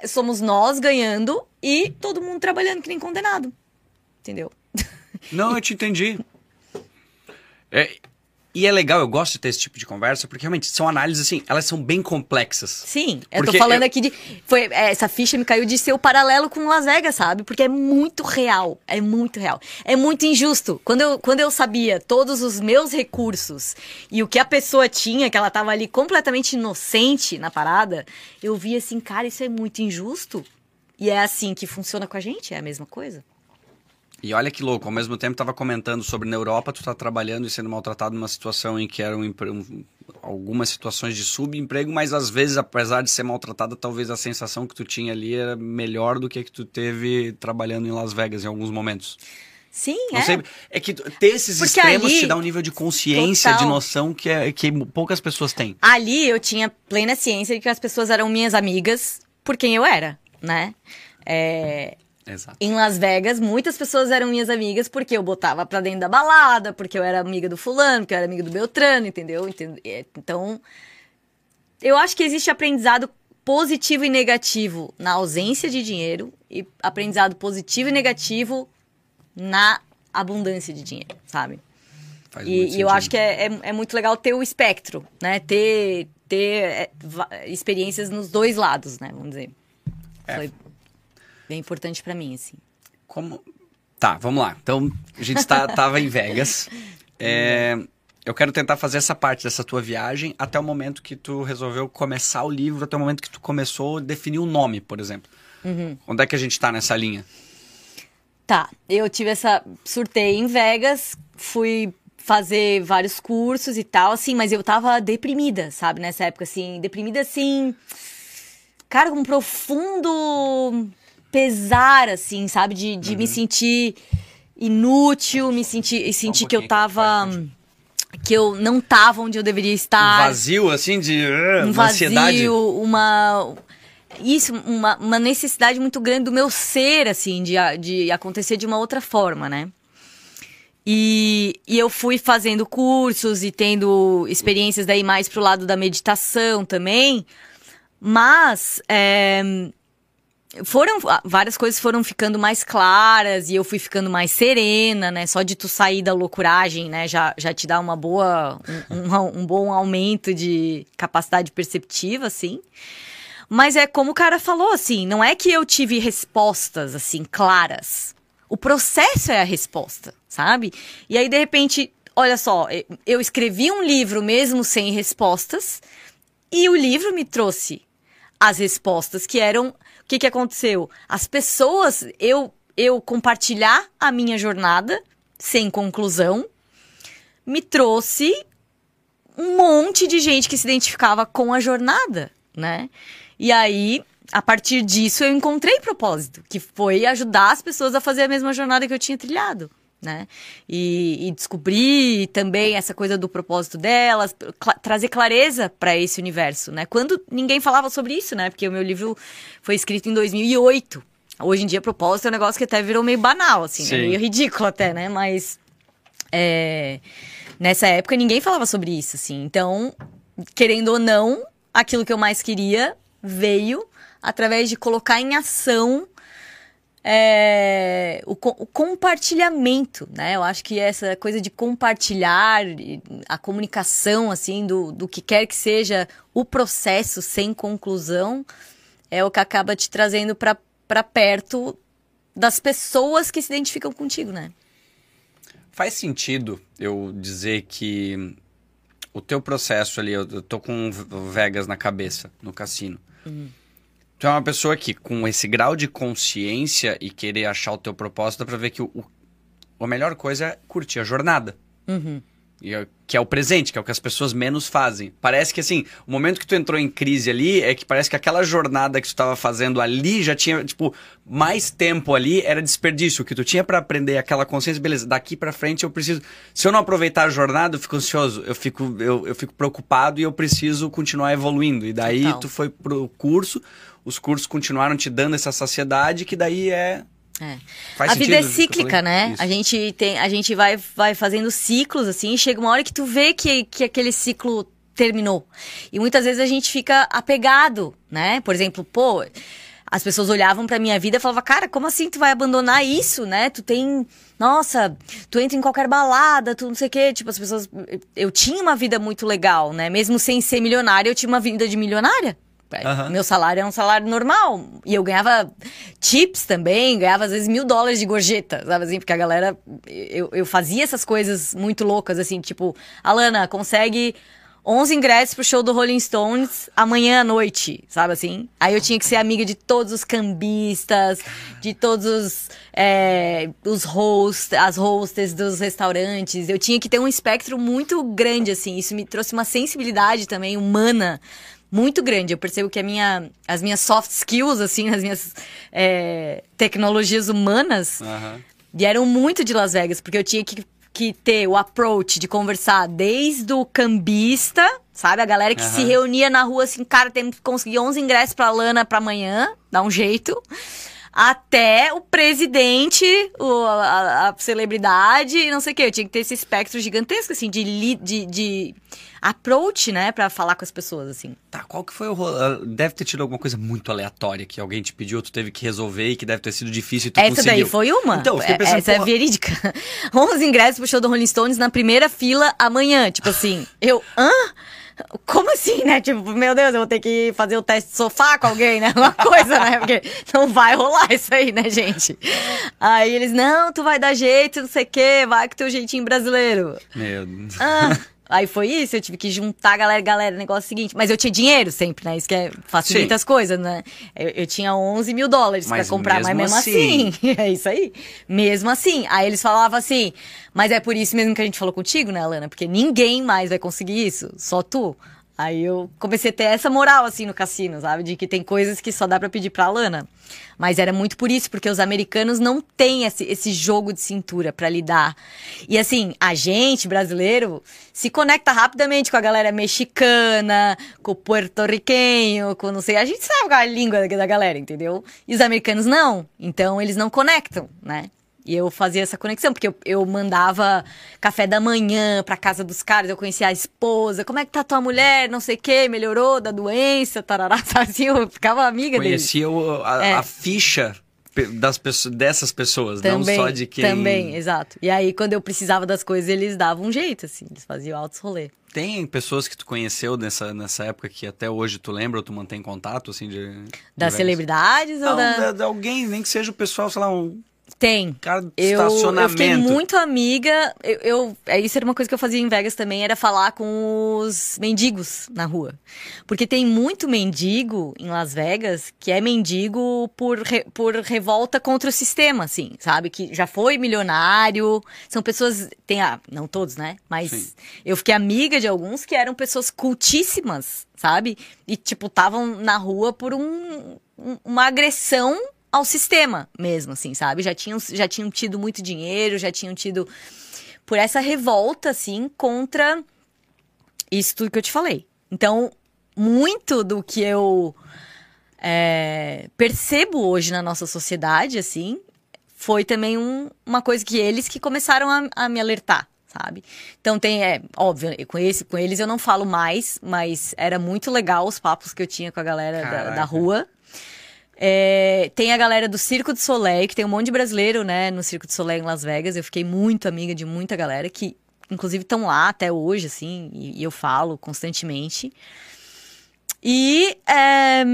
somos nós ganhando e todo mundo trabalhando que nem condenado. Entendeu? Não, eu te entendi. [LAUGHS] É, e é legal, eu gosto de ter esse tipo de conversa, porque realmente são análises assim, elas são bem complexas. Sim, eu tô falando eu... aqui de. Foi, é, essa ficha me caiu de ser o paralelo com Las Vegas, sabe? Porque é muito real. É muito real. É muito injusto. Quando eu, quando eu sabia todos os meus recursos e o que a pessoa tinha, que ela tava ali completamente inocente na parada, eu vi assim, cara, isso é muito injusto. E é assim que funciona com a gente, é a mesma coisa. E olha que louco, ao mesmo tempo estava comentando sobre na Europa, tu está trabalhando e sendo maltratado numa situação em que eram um, algumas situações de subemprego, mas às vezes, apesar de ser maltratada, talvez a sensação que tu tinha ali era melhor do que a que tu teve trabalhando em Las Vegas em alguns momentos. Sim, Não é. Sei, é que ter esses Porque extremos ali, te dá um nível de consciência, total. de noção que, é, que poucas pessoas têm. Ali eu tinha plena ciência de que as pessoas eram minhas amigas por quem eu era, né? É, Exato. Em Las Vegas, muitas pessoas eram minhas amigas porque eu botava pra dentro da balada, porque eu era amiga do fulano, porque eu era amiga do Beltrano, entendeu? É, então, eu acho que existe aprendizado positivo e negativo na ausência de dinheiro e aprendizado positivo e negativo na abundância de dinheiro, sabe? Faz E, e eu acho que é, é, é muito legal ter o espectro, né? Ter, ter é, experiências nos dois lados, né? Vamos dizer. É. Foi bem importante pra mim, assim. Como... Tá, vamos lá. Então, a gente está, tava em Vegas. [LAUGHS] É, eu quero tentar fazer essa parte dessa tua viagem até o momento que tu resolveu começar o livro, até o momento que tu começou a definir o nome, por exemplo. Uhum. Onde é que a gente tá nessa linha? Tá, eu tive essa. Surtei em Vegas, fui fazer vários cursos e tal, assim, mas eu tava deprimida, sabe, nessa época, assim, deprimida assim. Cara, com um profundo pesar, assim, sabe, de, de me sentir inútil, me sentir, e sentir que eu tava. que eu não tava onde eu deveria Um estar. vazio, assim, de uh, um uma vazio, ansiedade? uma isso, uma, uma necessidade muito grande do meu ser, assim, de, de acontecer de uma outra forma, né? E, e eu fui fazendo cursos e tendo experiências daí mais pro lado da meditação também, mas é, foram várias coisas foram ficando mais claras e eu fui ficando mais serena, né? Só de tu sair da loucuragem, né? Já, já te dá uma boa um, um, um bom aumento de capacidade perceptiva, assim. Mas é como o cara falou, assim, não é que eu tive respostas assim claras. O processo é a resposta, sabe? E aí de repente, olha só, eu escrevi um livro mesmo sem respostas e o livro me trouxe as respostas que eram. O que, que aconteceu? As pessoas, eu, eu compartilhar a minha jornada sem conclusão, me trouxe um monte de gente que se identificava com a jornada, né? E aí, a partir disso, eu encontrei propósito, que foi ajudar as pessoas a fazer a mesma jornada que eu tinha trilhado. Né? E, e descobrir também essa coisa do propósito delas, cla- trazer clareza para esse universo, né? Quando ninguém falava sobre isso, né? Porque o meu livro foi escrito em 2008. Hoje em dia, propósito é um negócio que até virou meio banal, assim, né? Meio ridículo até, né? Mas é, nessa época ninguém falava sobre isso, assim. Então, querendo ou não, aquilo que eu mais queria veio através de colocar em ação é, o, co- o compartilhamento, né? Eu acho que essa coisa de compartilhar a comunicação, assim, do, do que quer que seja o processo sem conclusão, é o que acaba te trazendo para perto das pessoas que se identificam contigo, né? Faz sentido eu dizer que o teu processo ali, eu tô com o Vegas na cabeça, no cassino. Tu é uma pessoa que, com esse grau de consciência e querer achar o teu propósito, dá pra ver que o, o- a melhor coisa é curtir a jornada. E é- que é o presente, que é o que as pessoas menos fazem. Parece que, assim, o momento que tu entrou em crise ali é que parece que aquela jornada que tu estava fazendo ali já tinha, tipo, mais tempo ali era desperdício. O que tu tinha pra aprender aquela consciência, beleza, daqui pra frente eu preciso. Se eu não aproveitar a jornada, eu fico ansioso, eu fico, eu, eu fico preocupado e eu preciso continuar evoluindo. E daí Total. tu foi pro curso, os cursos continuaram te dando essa saciedade, que daí é. É. A vida é sentido que eu cíclica, né? Isso. A gente tem, a gente vai, vai fazendo ciclos assim, e chega uma hora que tu vê que, que aquele ciclo terminou. E muitas vezes a gente fica apegado, né? Por exemplo, pô, as pessoas olhavam pra minha vida e falavam, cara, como assim tu vai abandonar isso, né? Tu tem, nossa, tu entra em qualquer balada, tu não sei o quê. Tipo, as pessoas, eu tinha uma vida muito legal, né? Mesmo sem ser milionária, eu tinha uma vida de milionária. Aham. Meu salário era um salário normal. E eu ganhava tips também, ganhava às vezes mil dólares de gorjeta, sabe assim? Porque a galera. Eu, eu fazia essas coisas muito loucas, assim, tipo, Alana, consegue 11 ingressos pro show do Rolling Stones amanhã à noite, sabe assim? Aí eu tinha que ser amiga de todos os cambistas, de todos os, é, os hosts, as hostess dos restaurantes. Eu tinha que ter um espectro muito grande, assim. Isso me trouxe uma sensibilidade também humana muito grande. Eu percebo que a minha, as minhas soft skills, assim, as minhas é, tecnologias humanas Aham. vieram muito de Las Vegas, porque eu tinha que, que ter o approach de conversar desde o cambista, sabe? A galera que se Aham. reunia na rua assim, cara, temos que conseguir 11 ingressos pra Lana pra amanhã, dá um jeito. Até o presidente, o- a, a celebridade, não sei o quê. Eu tinha que ter esse espectro gigantesco, assim, de, de, de approach, né, para falar com as pessoas, assim. Tá, qual que foi o rolo? Deve ter tido alguma coisa muito aleatória que alguém te pediu, tu teve que resolver e que deve ter sido difícil e tu Essa conseguiu. daí foi uma. Então, eu fiquei pensando, Essa é porra, verídica. [LAUGHS] 11 ingressos pro show do Rolling Stones na primeira fila amanhã. Tipo assim, eu, hã? Como assim, né? Tipo, meu Deus, eu vou ter que fazer o teste de sofá com alguém, né? [LAUGHS] Uma coisa, né? Porque não vai rolar isso aí, né, gente? Aí eles, não, tu vai dar jeito, não sei o quê, vai com teu jeitinho brasileiro. Meu Deus. Ah, aí foi isso, eu tive que juntar a galera, galera, negócio é seguinte. Mas eu tinha dinheiro sempre, né? Isso que é, facilita Sim. as coisas, né? Eu, eu tinha 11 mil dólares pra Mas comprar, mas mesmo mesmo assim. [LAUGHS] é isso aí. Mesmo assim. Aí eles falavam assim, mas é por isso mesmo que a gente falou contigo, né, Alana? Porque ninguém mais vai conseguir isso, só tu. Aí eu comecei a ter essa moral, assim, no cassino, sabe? De que tem coisas que só dá pra pedir pra Alana. Mas era muito por isso, porque os americanos não têm esse, esse jogo de cintura pra lidar. E assim, a gente, brasileiro, se conecta rapidamente com a galera mexicana, com o porto-riquenho, com não sei. A gente sabe qual é a língua da galera, entendeu? E os americanos não. Então eles não conectam, né? E eu fazia essa conexão, porque eu, eu mandava café da manhã pra casa dos caras, eu conhecia a esposa, como é que tá tua mulher, não sei o quê, melhorou da doença, tarará, [LAUGHS] assim, eu ficava amiga. Conhecia o- a, É. a ficha das pessoas, dessas pessoas, Também, não só de quem... também, exato. E aí, quando eu precisava das coisas, eles davam um jeito, assim, eles faziam altos rolê. Tem pessoas que tu conheceu nessa, nessa época que até hoje tu lembra ou tu mantém contato, assim, de... Das celebridades ou Não, da... da- de alguém, nem que seja o pessoal, sei lá, um Tem. cara do Eu, eu estacionamento. fiquei muito amiga. Eu, eu, é, isso era uma coisa que eu fazia em Vegas também, era falar com os mendigos na rua. Porque tem muito mendigo em Las Vegas que é mendigo por, re- por revolta contra o sistema, assim, sabe? Que já foi milionário. São pessoas. Tem a. Não todos, né? Mas Sim. eu fiquei amiga de alguns que eram pessoas cultíssimas, sabe? E, tipo, estavam na rua por um- uma agressão ao sistema mesmo, assim, sabe? Já tinham, já tinham tido muito dinheiro, já tinham tido. Por essa revolta, assim, contra isso tudo que eu te falei. Então, muito do que eu é, percebo hoje na nossa sociedade, assim, foi também um- uma coisa que eles que começaram a, a me alertar, sabe? Então tem, é, óbvio, eu com, esse, com eles eu não falo mais, mas era muito legal os papos que eu tinha com a galera da, da rua. É, tem a galera do Circo de Soleil, que tem um monte de brasileiro, né, no Circo de Soleil em Las Vegas. Eu fiquei muito amiga de muita galera que, inclusive, estão lá até hoje, assim, e, e eu falo constantemente. E é,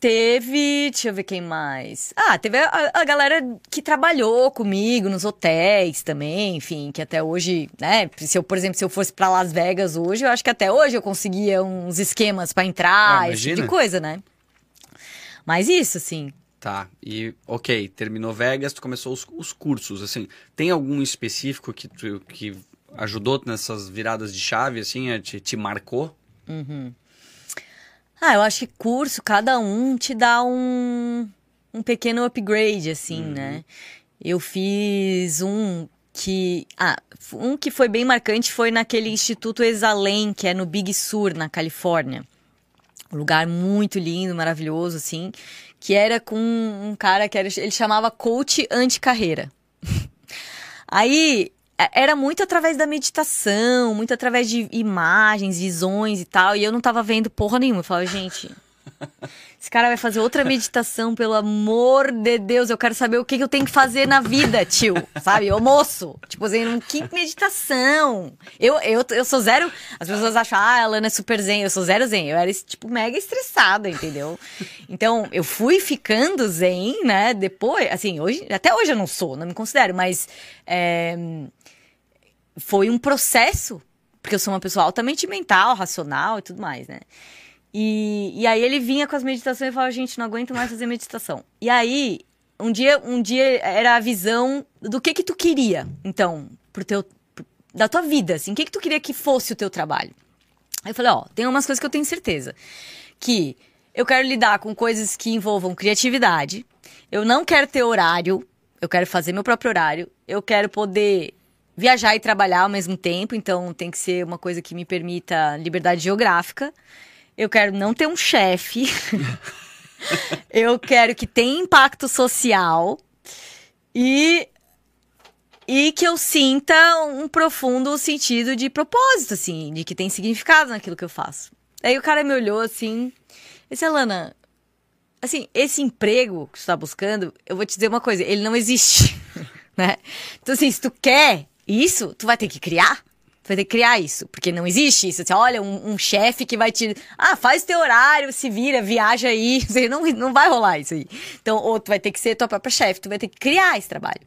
teve. Deixa eu ver quem mais. Ah, teve a, a galera que trabalhou comigo nos hotéis também, enfim, que até hoje, né? Se eu, por exemplo, se eu fosse pra Las Vegas hoje, eu acho que até hoje eu conseguia uns esquemas pra entrar, Ah, esse tipo de imagina. coisa, né? Mas isso, assim. Tá, e ok, terminou Vegas, tu começou os, os cursos, assim, tem algum específico que, tu, que ajudou nessas viradas de chave, assim, te, te marcou? Ah, eu acho que curso, cada um te dá um, um pequeno upgrade, assim, né? Eu fiz um que. Ah, um que foi bem marcante foi naquele Instituto Exalem, que é no Big Sur, na Califórnia. Um lugar muito lindo, maravilhoso, assim. Que era com um cara que era, ele chamava coach anti-carreira. [LAUGHS] Aí é- era muito através da meditação, muito através de imagens, visões e tal. E eu não tava vendo porra nenhuma. Eu falava, gente, esse cara vai fazer outra meditação, pelo amor de Deus. Eu quero saber o que, que eu tenho que fazer na vida, tio. Sabe? Ô moço. Tipo assim, que meditação. Eu, eu, eu sou zero. As pessoas acham, ah, a Alana é super zen. Eu sou zero zen. Eu era, tipo, mega estressada, entendeu? Então, eu fui ficando zen, né? Depois, assim, hoje, até hoje eu não sou, não me considero, mas. é, foi um processo, porque eu sou uma pessoa altamente mental, racional e tudo mais, né? E, e aí ele vinha com as meditações e falava, gente, não aguento mais fazer meditação. E aí, um dia, um dia era a visão do que que tu queria, então, pro teu, pro- da tua vida, assim, o que que tu queria que fosse o teu trabalho? Aí eu falei, ó, tem umas coisas que eu tenho certeza. Que eu quero lidar com coisas que envolvam criatividade. Eu não quero ter horário. Eu quero fazer meu próprio horário. Eu quero poder viajar e trabalhar ao mesmo tempo. Então tem que ser uma coisa que me permita liberdade geográfica. Eu quero não ter um chefe. [LAUGHS] eu quero que tenha impacto social. E e que eu sinta um profundo sentido de propósito, assim, de que tem significado naquilo que eu faço. Aí o cara me olhou assim, disse, Alana, assim, esse emprego que você está buscando, eu vou te dizer uma coisa, ele não existe, [LAUGHS] né? Então, assim, se tu quer isso, tu vai ter que criar. Vai ter que criar isso, porque não existe isso. Olha, um, um chefe que vai te. Ah, faz teu horário, se vira, viaja [LAUGHS] aí. Não, não vai rolar isso aí. Então, ou tu vai ter que ser tua própria chefe, tu vai ter que criar esse trabalho.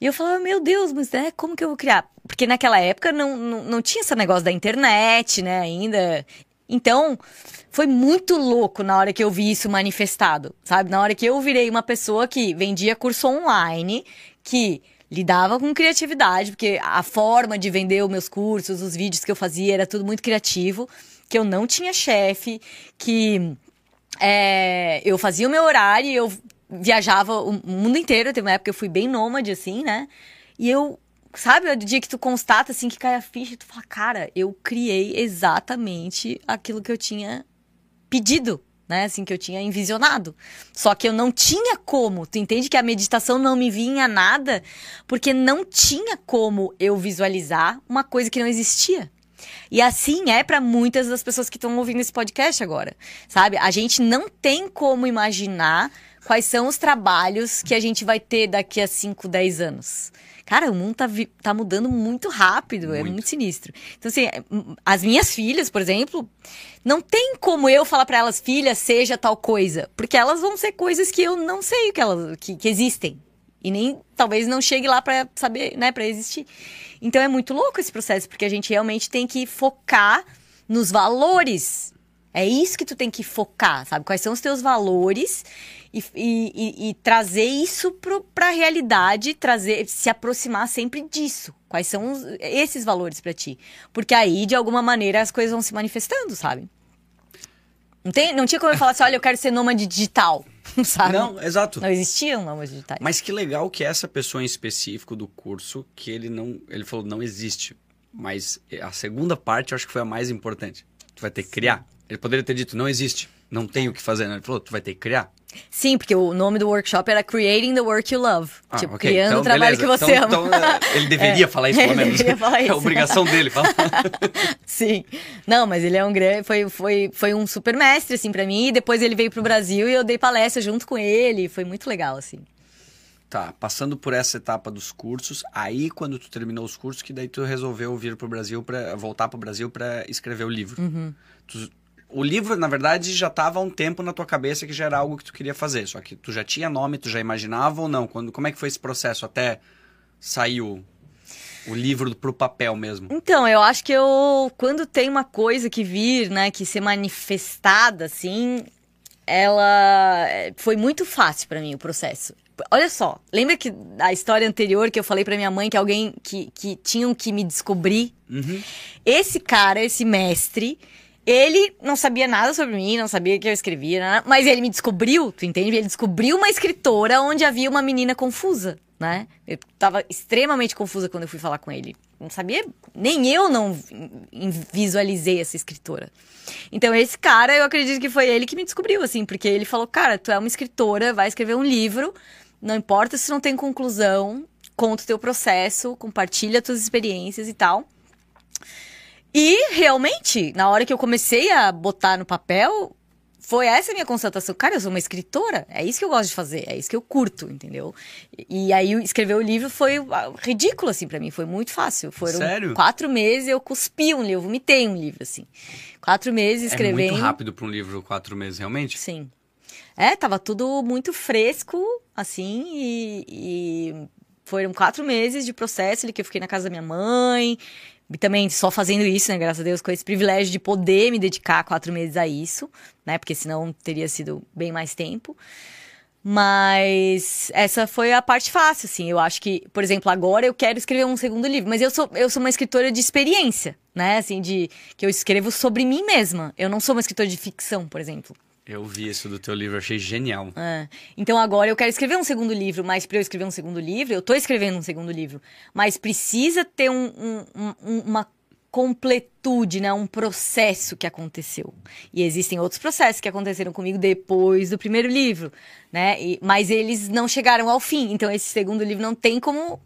E eu falava, meu Deus, mas né, como que eu vou criar? Porque naquela época não, não, não tinha esse negócio da internet, né, ainda. Então, foi muito louco na hora que eu vi isso manifestado, sabe? Na hora que eu virei uma pessoa que vendia curso online, que lidava com criatividade, porque a forma de vender os meus cursos, os vídeos que eu fazia, era tudo muito criativo, que eu não tinha chefe, que é, eu fazia o meu horário, eu viajava o mundo inteiro, teve uma época que eu fui bem nômade, assim, né? E eu, sabe, o dia que tu constata, assim, que cai a ficha, tu fala, cara, eu criei exatamente aquilo que eu tinha pedido né? Assim, que eu tinha envisionado. Só que eu não tinha como. Tu entende que a meditação não me vinha nada? Porque não tinha como eu visualizar uma coisa que não existia. E assim é para muitas das pessoas que estão ouvindo esse podcast agora, sabe? A gente não tem como imaginar quais são os trabalhos que a gente vai ter daqui a 5, 10 anos. Cara, o mundo tá, tá mudando muito rápido, é muito. é muito sinistro. Então, assim, as minhas filhas, por exemplo, não tem como eu falar para elas, filha, seja tal coisa. Porque elas vão ser coisas que eu não sei que elas que, que existem. E nem talvez não chegue lá para saber, né, para existir. Então é muito louco esse processo, porque a gente realmente tem que focar nos valores. É isso que tu tem que focar, sabe? Quais são os teus valores e, e, e, trazer isso para a realidade, trazer, se aproximar sempre disso. Quais são os, esses valores para ti? Porque aí, de alguma maneira, as coisas vão se manifestando, sabe? Não, tem, não tinha como eu falar assim, olha, eu quero ser nômade digital, [LAUGHS] sabe? Não, exato. Não existiam nômades digitais. Mas que legal que essa pessoa em específico do curso, que ele não, ele falou, não existe. Mas a segunda parte eu acho que foi a mais importante. Tu vai ter que criar. Ele poderia ter dito, não existe, não tem o que fazer. Né? Ele falou, tu vai ter que criar. Sim, porque o nome do workshop era Creating the Work You Love. Ah, tipo, okay. criando então, o trabalho beleza. que você então, ama. Então, ele deveria [LAUGHS] é, falar isso, pelo [LAUGHS] menos. Falar isso. É a obrigação dele falar. [LAUGHS] Sim. Não, mas ele é um grande. Foi, foi, foi um super mestre, assim, para mim. E depois ele veio pro Brasil e eu dei palestra junto com ele. Foi muito legal, assim. Tá, passando por essa etapa dos cursos, aí quando tu terminou os cursos, que daí tu resolveu vir pro Brasil, para voltar pro Brasil para escrever o livro. Uhum. Tu, o livro, na verdade, já estava há um tempo na tua cabeça que já era algo que tu queria fazer. Só que tu já tinha nome, tu já imaginava ou não? Quando, como é que foi esse processo até sair o, o livro pro papel mesmo? Então, eu acho que eu. Quando tem uma coisa que vir, né, que ser manifestada, assim, ela. É, foi muito fácil para mim o processo. Olha só, lembra que a história anterior que eu falei para minha mãe que alguém que, que tinham que me descobrir? Uhum. Esse cara, esse mestre, ele não sabia nada sobre mim, não sabia que eu escrevia, nada, mas ele me descobriu, tu entende? Ele descobriu uma escritora onde havia uma menina confusa, né? Eu tava extremamente confusa quando eu fui falar com ele. Não sabia, nem eu não visualizei essa escritora. Então, esse cara, eu acredito que foi ele que me descobriu, assim, porque ele falou: Cara, tu é uma escritora, vai escrever um livro, não importa se não tem conclusão, conta o teu processo, compartilha tuas experiências e tal. E realmente, na hora que eu comecei a botar no papel, foi essa a minha constatação. Cara, eu sou uma escritora, é isso que eu gosto de fazer, é isso que eu curto, entendeu? E, aí escrever o livro foi ah, ridículo, assim, para mim, foi muito fácil. Foram Sério? quatro meses, eu cuspi um livro, vomitei um livro, assim. Quatro meses escrevendo. É muito rápido para um livro, quatro meses, realmente? Sim. É, tava tudo muito fresco, assim, e, e foram quatro meses de processo, que eu fiquei na casa da minha mãe, e também só fazendo isso, né, graças a Deus, com esse privilégio de poder me dedicar quatro meses a isso, né, porque senão teria sido bem mais tempo. Mas essa foi a parte fácil, assim. Eu acho que, por exemplo, agora eu quero escrever um segundo livro, mas eu sou, eu sou uma escritora de experiência, né? Assim, de que eu escrevo sobre mim mesma. Eu não sou uma escritora de ficção, por exemplo. Eu vi isso do teu livro, achei genial. É. Então agora eu quero escrever um segundo livro, mas para eu escrever um segundo livro, eu tô escrevendo um segundo livro, mas precisa ter um, um, um, uma completude, né? Um processo que aconteceu. E existem outros processos que aconteceram comigo depois do primeiro livro, né? E, mas eles não chegaram ao fim. Então esse segundo livro não tem como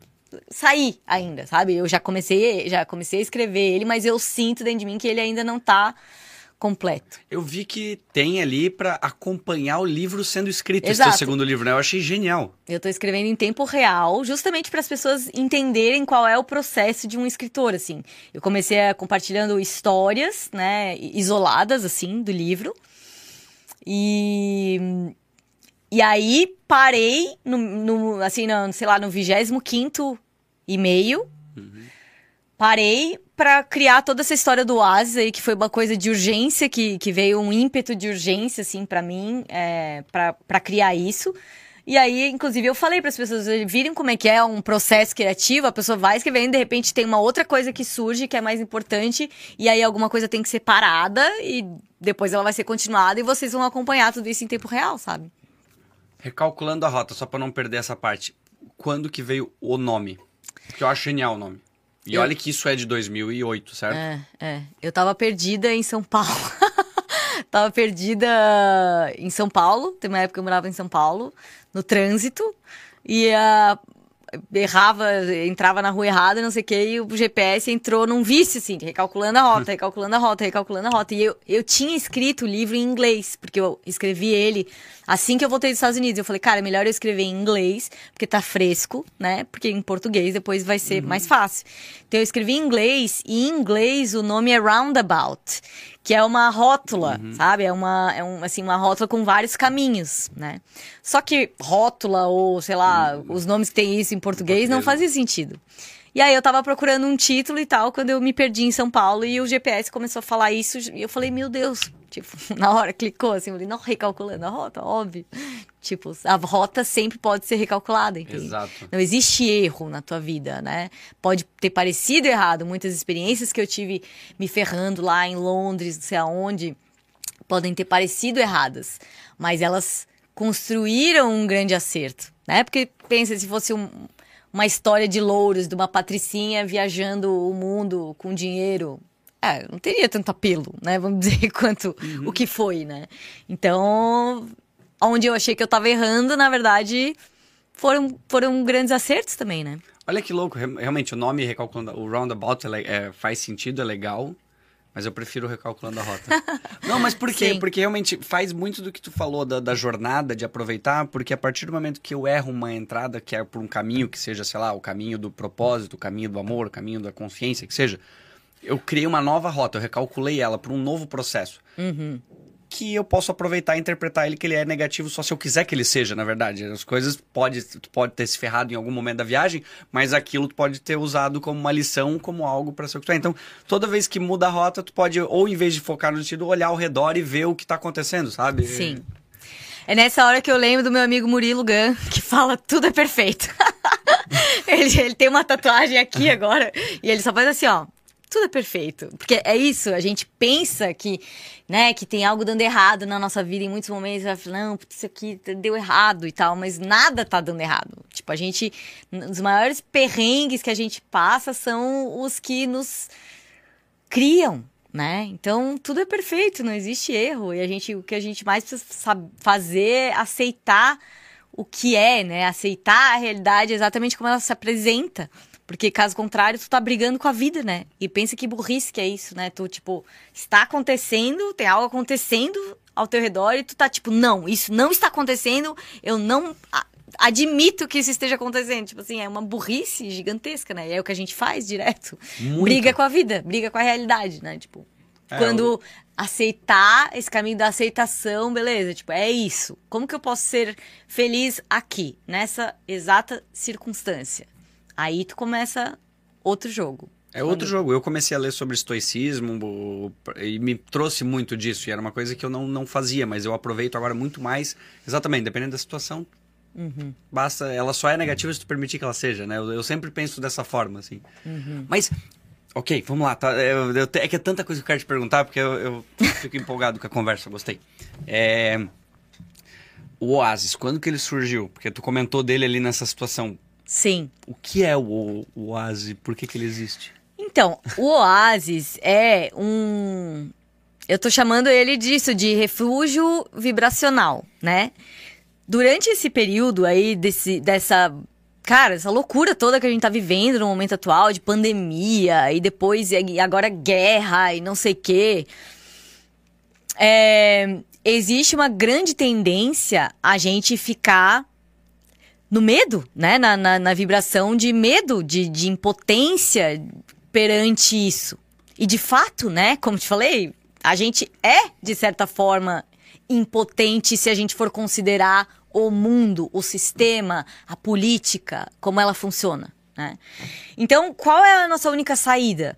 sair ainda, sabe? Eu já comecei, já comecei a escrever ele, mas eu sinto dentro de mim que ele ainda não tá completo. Eu vi que tem ali para acompanhar o livro sendo escrito, Exato. esse segundo livro, né? Eu achei genial. Eu tô escrevendo em tempo real, justamente para as pessoas entenderem qual é o processo de um escritor, assim. Eu comecei a, compartilhando histórias, né, isoladas, assim, do livro. E... E aí, parei, no, no assim, no, sei lá, no 25º e-mail. Parei para criar toda essa história do Oasis aí, que foi uma coisa de urgência, que, que veio um ímpeto de urgência, assim, para mim, é, para criar isso. E aí, inclusive, eu falei para as pessoas virem como é que é um processo criativo, a pessoa vai escrevendo, de repente tem uma outra coisa que surge que é mais importante, e aí alguma coisa tem que ser parada e depois ela vai ser continuada e vocês vão acompanhar tudo isso em tempo real, sabe? Recalculando a rota, só para não perder essa parte. Quando que veio o nome? Porque eu acho genial o nome. E Eu- olha que isso é de 2008, certo? É, é. Eu tava perdida em São Paulo. [LAUGHS] tava perdida em São Paulo. Tem uma época que eu morava em São Paulo, no trânsito. E ah, errava, entrava na rua errada, não sei o que, e o GPS entrou num vício, assim, recalculando a rota, recalculando a rota, recalculando a rota. E eu, eu tinha escrito o livro em inglês, porque eu escrevi ele assim que eu voltei dos Estados Unidos. Eu falei, cara, é melhor eu escrever em inglês, porque tá fresco, né? Porque em português depois vai ser mais fácil. Então eu escrevi em inglês, e em inglês o nome é Roundabout, que é uma rótula, sabe? É uma, é um, assim, uma rótula com vários caminhos, né? Só que rótula ou, sei lá, os nomes que tem isso em português não português, fazia sentido. E aí eu tava procurando um título e tal, quando eu me perdi em São Paulo e o GPS começou a falar isso, e eu falei, meu Deus, tipo, [LAUGHS] na hora clicou assim, eu falei, não, recalculando a rota, óbvio. Tipo, a rota sempre pode ser recalculada, entende? Exato. Não existe erro na tua vida, né? Pode ter parecido errado. Muitas experiências que eu tive me ferrando lá em Londres, não sei aonde, podem ter parecido erradas. Mas elas construíram um grande acerto, né? Porque pensa se fosse um- uma história de louros, de uma patricinha viajando o mundo com dinheiro. É, não teria tanto apelo, né? Vamos [LAUGHS] dizer quanto o que foi, né? Então, onde eu achei que eu tava errando, na verdade, foram, foram grandes acertos também, né? Olha que louco, re- realmente o nome recalculando, o roundabout é é, faz sentido, é legal, mas eu prefiro recalculando a rota. [LAUGHS] Não, mas por quê? Sim. Porque realmente faz muito do que tu falou da, da jornada, de aproveitar, porque a partir do momento que eu erro uma entrada que é por um caminho que seja, sei lá, o caminho do propósito, o caminho do amor, o caminho da consciência, que seja, eu criei uma nova rota, eu recalculei ela por um novo processo. Que eu posso aproveitar e interpretar ele que ele é negativo só se eu quiser que ele seja, na verdade. As coisas pode, tu pode ter se ferrado em algum momento da viagem, mas aquilo tu pode ter usado como uma lição, como algo para ser o que tu é. Então, toda vez que muda a rota, tu pode, ou em vez de focar no sentido, olhar ao redor e ver o que tá acontecendo, sabe? Sim. É nessa hora que eu lembro do meu amigo Murilo Gun, que fala tudo é perfeito. [LAUGHS] ele, ele tem uma tatuagem aqui [LAUGHS] agora e ele só faz assim, ó. Tudo é perfeito. Porque é isso, a gente pensa que, né, que tem algo dando errado na nossa vida em muitos momentos. Vai falar, não, isso aqui deu errado e tal, mas nada tá dando errado. Tipo, a gente. Os maiores perrengues que a gente passa são os que nos criam, né? Então tudo é perfeito, não existe erro. E a gente, o que a gente mais precisa fazer é aceitar o que é, né? Aceitar a realidade exatamente como ela se apresenta. Porque caso contrário, tu tá brigando com a vida, né? E pensa que burrice que é isso, né? Tu, tipo, está acontecendo, tem algo acontecendo ao teu redor e tu tá tipo, não, isso não está acontecendo, eu não admito que isso esteja acontecendo. Tipo assim, é uma burrice gigantesca, né? E é o que a gente faz direto. Muito. Briga com a vida, briga com a realidade, né? Tipo, É, quando aceitar esse caminho da aceitação, beleza, tipo, é isso. Como que eu posso ser feliz aqui, nessa exata circunstância? Aí tu começa outro jogo. É outro jogo. Eu comecei a ler sobre estoicismo e me trouxe muito disso. E era uma coisa que eu não, não fazia, mas eu aproveito agora muito mais. Exatamente, dependendo da situação. Basta, ela só é negativa se tu permitir que ela seja, né? Eu, eu sempre penso dessa forma, assim. Mas, ok, vamos lá. Tá, eu- eu é que é tanta coisa que eu quero te perguntar, porque eu, eu fico empolgado com a conversa, gostei. É, o Oasis, quando que ele surgiu? Porque tu comentou dele ali nessa situação. Sim. O que é o, o Oasis? Por que, que ele existe? Então, o Oasis é um. Eu tô chamando ele disso, de refúgio vibracional, né? Durante esse período aí, desse, dessa cara, essa loucura toda que a gente tá vivendo no momento atual de pandemia e depois e agora guerra e não sei o quê. É, existe uma grande tendência a gente ficar no medo, né? Na, na, na vibração de medo, de, de impotência perante isso. E de fato, né? Como te falei, a gente é, de certa forma, impotente se a gente for considerar o mundo, o sistema, a política, como ela funciona. Né? Então, qual é a nossa única saída?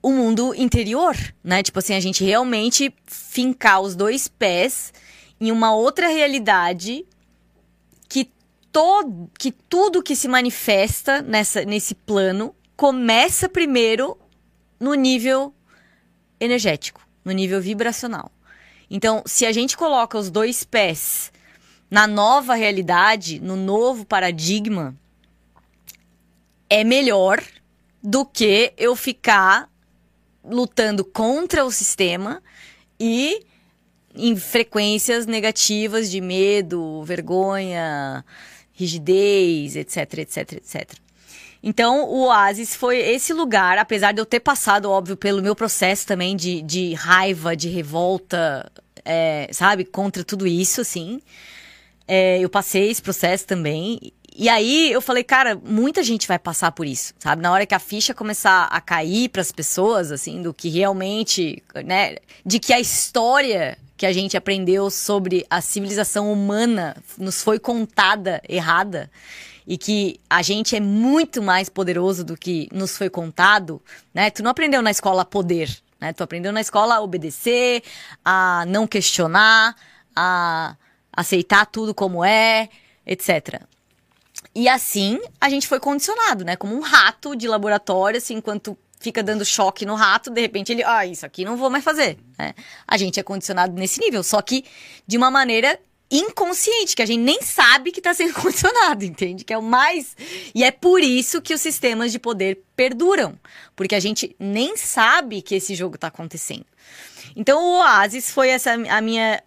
O mundo interior, né? Tipo assim, a gente realmente fincar os dois pés em uma outra realidade todo, que tudo que se manifesta nessa, nesse plano começa primeiro no nível energético, no nível vibracional. Então, se a gente coloca os dois pés na nova realidade, no novo paradigma, é melhor do que eu ficar lutando contra o sistema e em frequências negativas de medo, vergonha, rigidez, etc, etc, etc. Então, o Oasis foi esse lugar, apesar de eu ter passado, óbvio, pelo meu processo também de, de raiva, de revolta, é, sabe, contra tudo isso, assim. É, eu passei esse processo também. E aí eu falei, cara, muita gente vai passar por isso, sabe? Na hora que a ficha começar a cair para as pessoas, assim, do que realmente, né, de que a história que a gente aprendeu sobre a civilização humana nos foi contada errada e que a gente é muito mais poderoso do que nos foi contado, né? Tu não aprendeu na escola poder, né? Tu aprendeu na escola a obedecer, a não questionar, a aceitar tudo como é, etc. E assim a gente foi condicionado, né? Como um rato de laboratório, assim, enquanto fica dando choque no rato, de repente ele, ah, isso aqui não vou mais fazer. Né? A gente é condicionado nesse nível, só que de uma maneira inconsciente, que a gente nem sabe que está sendo [LAUGHS] condicionado, entende? Que é o mais. E é por isso que os sistemas de poder perduram, porque a gente nem sabe que esse jogo está acontecendo. Então o Oasis foi essa a minha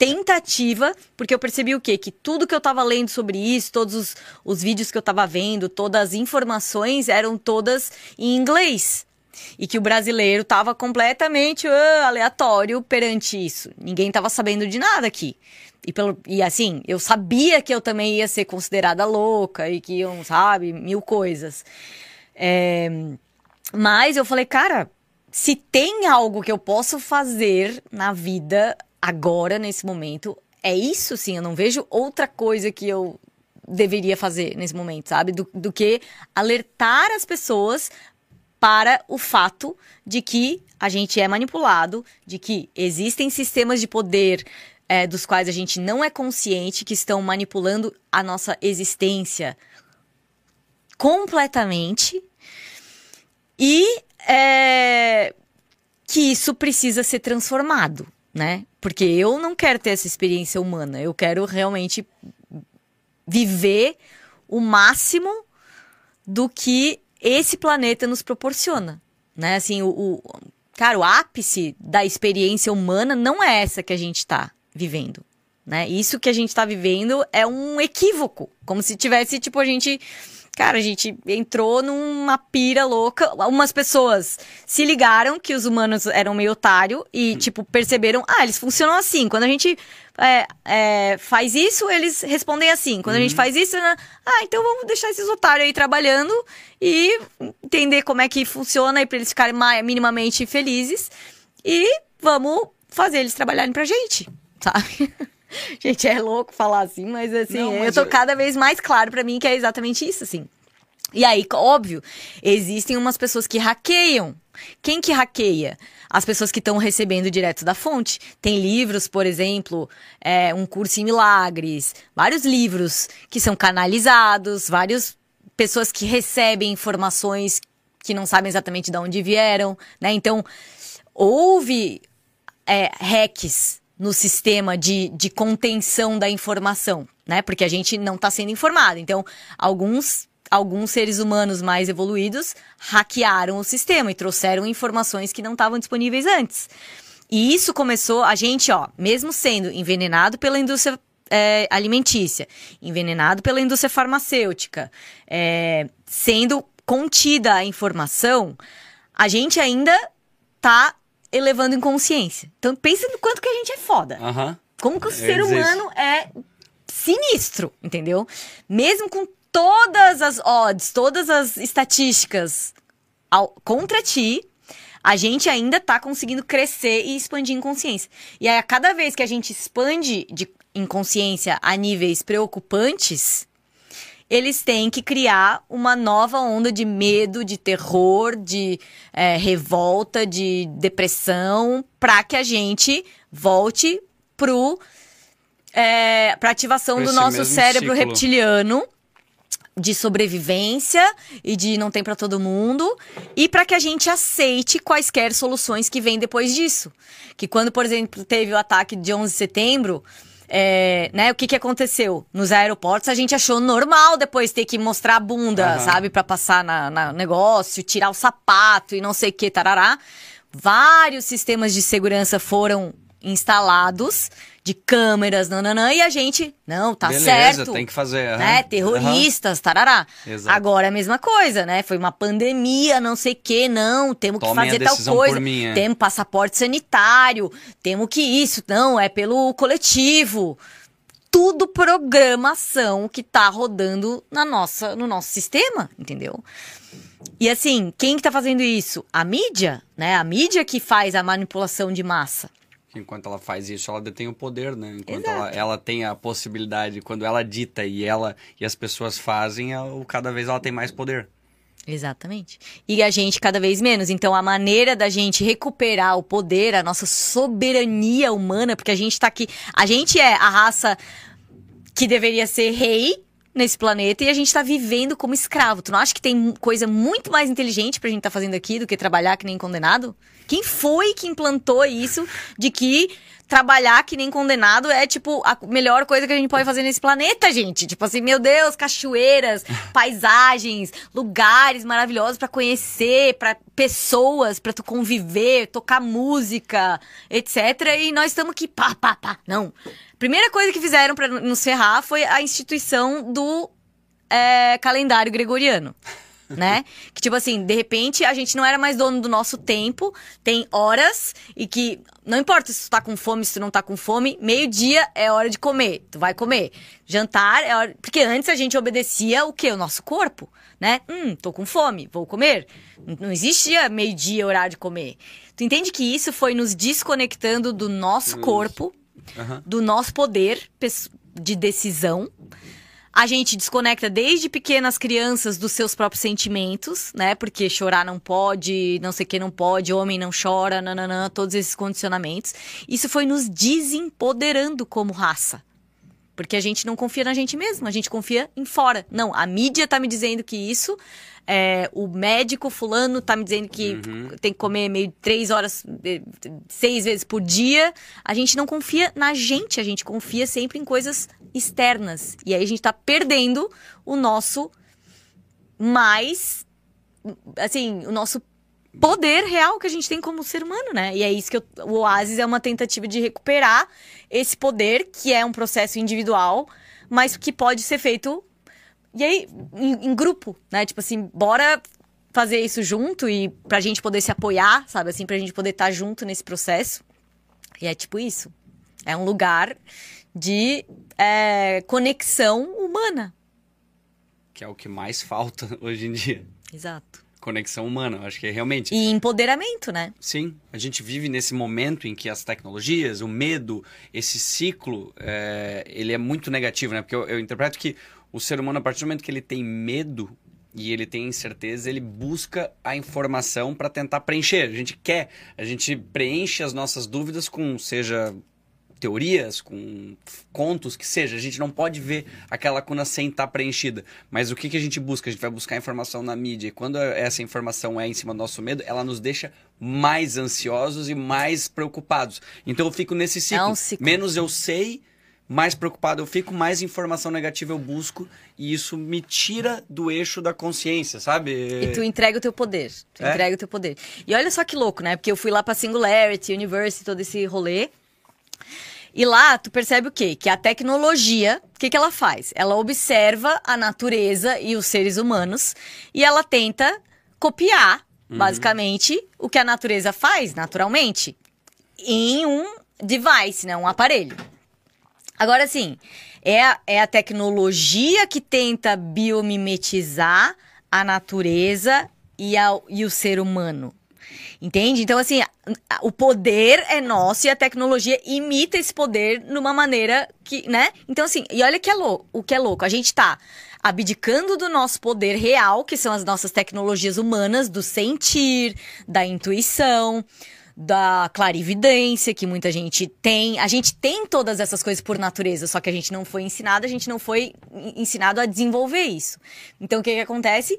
tentativa, porque eu percebi o quê? Que tudo que eu estava lendo sobre isso, todos os, os vídeos que eu estava vendo, todas as informações eram todas em inglês. E que o brasileiro estava completamente uh, aleatório perante isso. Ninguém estava sabendo de nada aqui. E, pelo, e assim, eu sabia que eu também ia ser considerada louca e que iam, sabe, mil coisas. É, mas eu falei, cara, se tem algo que eu posso fazer na vida agora, nesse momento, é isso sim. Eu não vejo outra coisa que eu deveria fazer nesse momento, sabe? Do, do que alertar as pessoas para o fato de que a gente é manipulado, de que existem sistemas de poder é, dos quais a gente não é consciente, que estão manipulando a nossa existência completamente e é, que isso precisa ser transformado, né? Porque eu não quero ter essa experiência humana, eu quero realmente viver o máximo do que esse planeta nos proporciona, né? Assim, o, o cara, o ápice da experiência humana não é essa que a gente está vivendo. Né? Isso que a gente está vivendo é um equívoco. Como se tivesse, tipo, a gente. Cara, a gente entrou numa pira louca. Umas pessoas se ligaram que os humanos eram meio otário e, tipo, perceberam, ah, eles funcionam assim. Quando a gente é, é, faz isso, eles respondem assim. Quando uhum. a gente uhum. faz isso, né? ah, então vamos deixar esses otários aí trabalhando e entender como é que funciona e para eles ficarem minimamente felizes. E vamos fazer eles trabalharem pra gente sabe? [LAUGHS] [LAUGHS] Gente, é louco falar assim, mas assim, Não, mas eu tô eu... cada vez mais claro para mim que é exatamente isso, assim. E aí, óbvio, existem umas pessoas que hackeiam. Quem que hackeia? As pessoas que estão recebendo direto da fonte. Tem livros, por exemplo, é, um curso em milagres, vários livros que são canalizados, várias pessoas que recebem informações que não sabem exatamente de onde vieram, né? Então, houve é, hacks no sistema de, de contenção da informação, né? Porque a gente não está sendo informado. Então, alguns alguns seres humanos mais evoluídos hackearam o sistema e trouxeram informações que não estavam disponíveis antes. E isso começou, a gente, ó, mesmo sendo envenenado pela indústria é, alimentícia, envenenado pela indústria farmacêutica, é, sendo contida a informação, a gente ainda tá elevando em consciência. Então pensa no quanto que a gente é foda. Como que o Eu ser ia dizer humano é sinistro, entendeu? Mesmo com todas as odds, todas as estatísticas ao- contra ti, a gente ainda tá conseguindo crescer e expandir em consciência. E aí, a cada vez que a gente expande de, em consciência a níveis preocupantes, eles têm que criar uma nova onda de medo, de terror, de é, revolta, de depressão, para que a gente volte pro é, para ativação Pra do nosso cérebro ciclo. reptiliano de sobrevivência e de não tem pra todo mundo e para que a gente aceite quaisquer soluções que vêm depois disso. Que quando, por exemplo, teve o ataque de 11 de setembro, é, né, o que que aconteceu? Nos aeroportos a gente achou normal depois ter que mostrar a bunda, Aham. sabe, Pra passar na, na negócio, tirar o sapato e não sei o que, tarará. Vários sistemas de segurança foram instalados de câmeras, nananã, e a gente, não, tá Beleza, certo tem que fazer. aham. né? Terroristas, tarará. Exato. Agora é a mesma coisa, né? Foi uma pandemia, não sei o que, não. Temos que fazer tal coisa. mim, é. Temos passaporte sanitário, temos que isso, não, é pelo coletivo. Tudo programação que tá rodando na nossa, no nosso sistema, entendeu? E assim, quem que tá fazendo isso? A mídia, né? A mídia que faz a manipulação de massa. Enquanto ela faz isso, ela detém o poder, né? Enquanto ela, ela tem a possibilidade, quando ela dita e ela e as pessoas fazem, ela- cada vez ela tem mais poder. Exatamente. E a gente cada vez menos. Então, a maneira da gente recuperar o poder, a nossa soberania humana, porque a gente tá aqui. A gente é a raça que deveria ser rei nesse planeta e a gente tá vivendo como escravo. Tu não acha que tem coisa muito mais inteligente pra gente tá fazendo aqui do que trabalhar que nem condenado? Quem foi que implantou isso de que trabalhar que nem condenado é, tipo, a melhor coisa que a gente pode fazer nesse planeta, gente? Tipo assim, meu Deus, cachoeiras, paisagens, lugares maravilhosos pra conhecer, pra pessoas, pra tu conviver, tocar música, etc. E nós estamos aqui, pá, pá, pá. Não. Primeira coisa que fizeram pra nos ferrar foi a instituição do é, calendário gregoriano. [LAUGHS] Né? Que tipo assim, de repente a gente não era mais dono do nosso tempo, tem horas e que não importa se tu tá com fome, se tu não tá com fome, meio-dia é hora de comer, tu vai comer. Jantar é hora, porque antes a gente obedecia o quê? O nosso corpo, né? Hum, tô com fome, vou comer. Não existia meio-dia horário de comer. Tu entende que isso foi nos desconectando do nosso corpo, Aham. do nosso poder de decisão. A gente desconecta desde pequenas crianças dos seus próprios sentimentos, né? Porque chorar não pode, não sei o que não pode, homem não chora, nananã, todos esses condicionamentos. Isso foi nos desempoderando como raça. Porque a gente não confia na gente mesmo, a gente confia em fora. Não, a mídia tá me dizendo que isso, é, o médico fulano tá me dizendo que tem que comer meio três horas, eh, seis vezes por dia. A gente não confia na gente, a gente confia sempre em coisas externas. E aí a gente tá perdendo o nosso mais, assim, o nosso poder real que a gente tem como ser humano, né? E é isso que eu- o Oasis é uma tentativa de recuperar esse poder, que é um processo individual, mas que pode ser feito e aí em, em grupo, né? Tipo assim, bora fazer isso junto e pra gente poder se apoiar, sabe assim, pra gente poder estar junto nesse processo. E é tipo isso. É um lugar de é, conexão humana. Que é o que mais falta [LAUGHS] hoje em dia. Exato. Conexão humana. Eu acho que é realmente. E empoderamento, né? Sim, a gente vive nesse momento em que as tecnologias, o medo, esse ciclo, é, ele é muito negativo, né? Porque eu, eu interpreto que o ser humano, a partir do momento que ele tem medo e ele tem incerteza, ele busca a informação para tentar preencher. A gente quer, a gente preenche as nossas dúvidas com, seja teorias, com contos, que seja. A gente não pode ver aquela lacuna sem estar preenchida. Mas o que, que a gente busca? A gente vai buscar informação na mídia. E quando essa informação é em cima do nosso medo, ela nos deixa mais ansiosos e mais preocupados. Então eu fico nesse ciclo. um ciclo. Menos eu sei, mais preocupado eu fico, mais informação negativa eu busco. E isso me tira do eixo da consciência, sabe? E tu entrega o teu poder. Tu É? entrega o teu poder. E olha só que louco, né? Porque eu fui lá pra Singularity, Universe, todo esse rolê. E lá tu percebe o quê? Que a tecnologia, o que, que ela faz? Ela observa a natureza e os seres humanos e ela tenta copiar, uhum. basicamente, o que a natureza faz naturalmente em um device, né? Um aparelho. Agora, sim, é a, é a tecnologia que tenta biomimetizar a natureza e, a, e o ser humano. Entende? Então, assim, o poder é nosso e a tecnologia imita esse poder numa maneira que, né? Então, assim, e olha que é louco, o que é louco. A gente tá abdicando do nosso poder real, que são as nossas tecnologias humanas, do sentir, da intuição, da clarividência, que muita gente tem. A gente tem todas essas coisas por natureza, só que a gente não foi ensinado, a gente não foi ensinado a desenvolver isso. Então, o que, que acontece?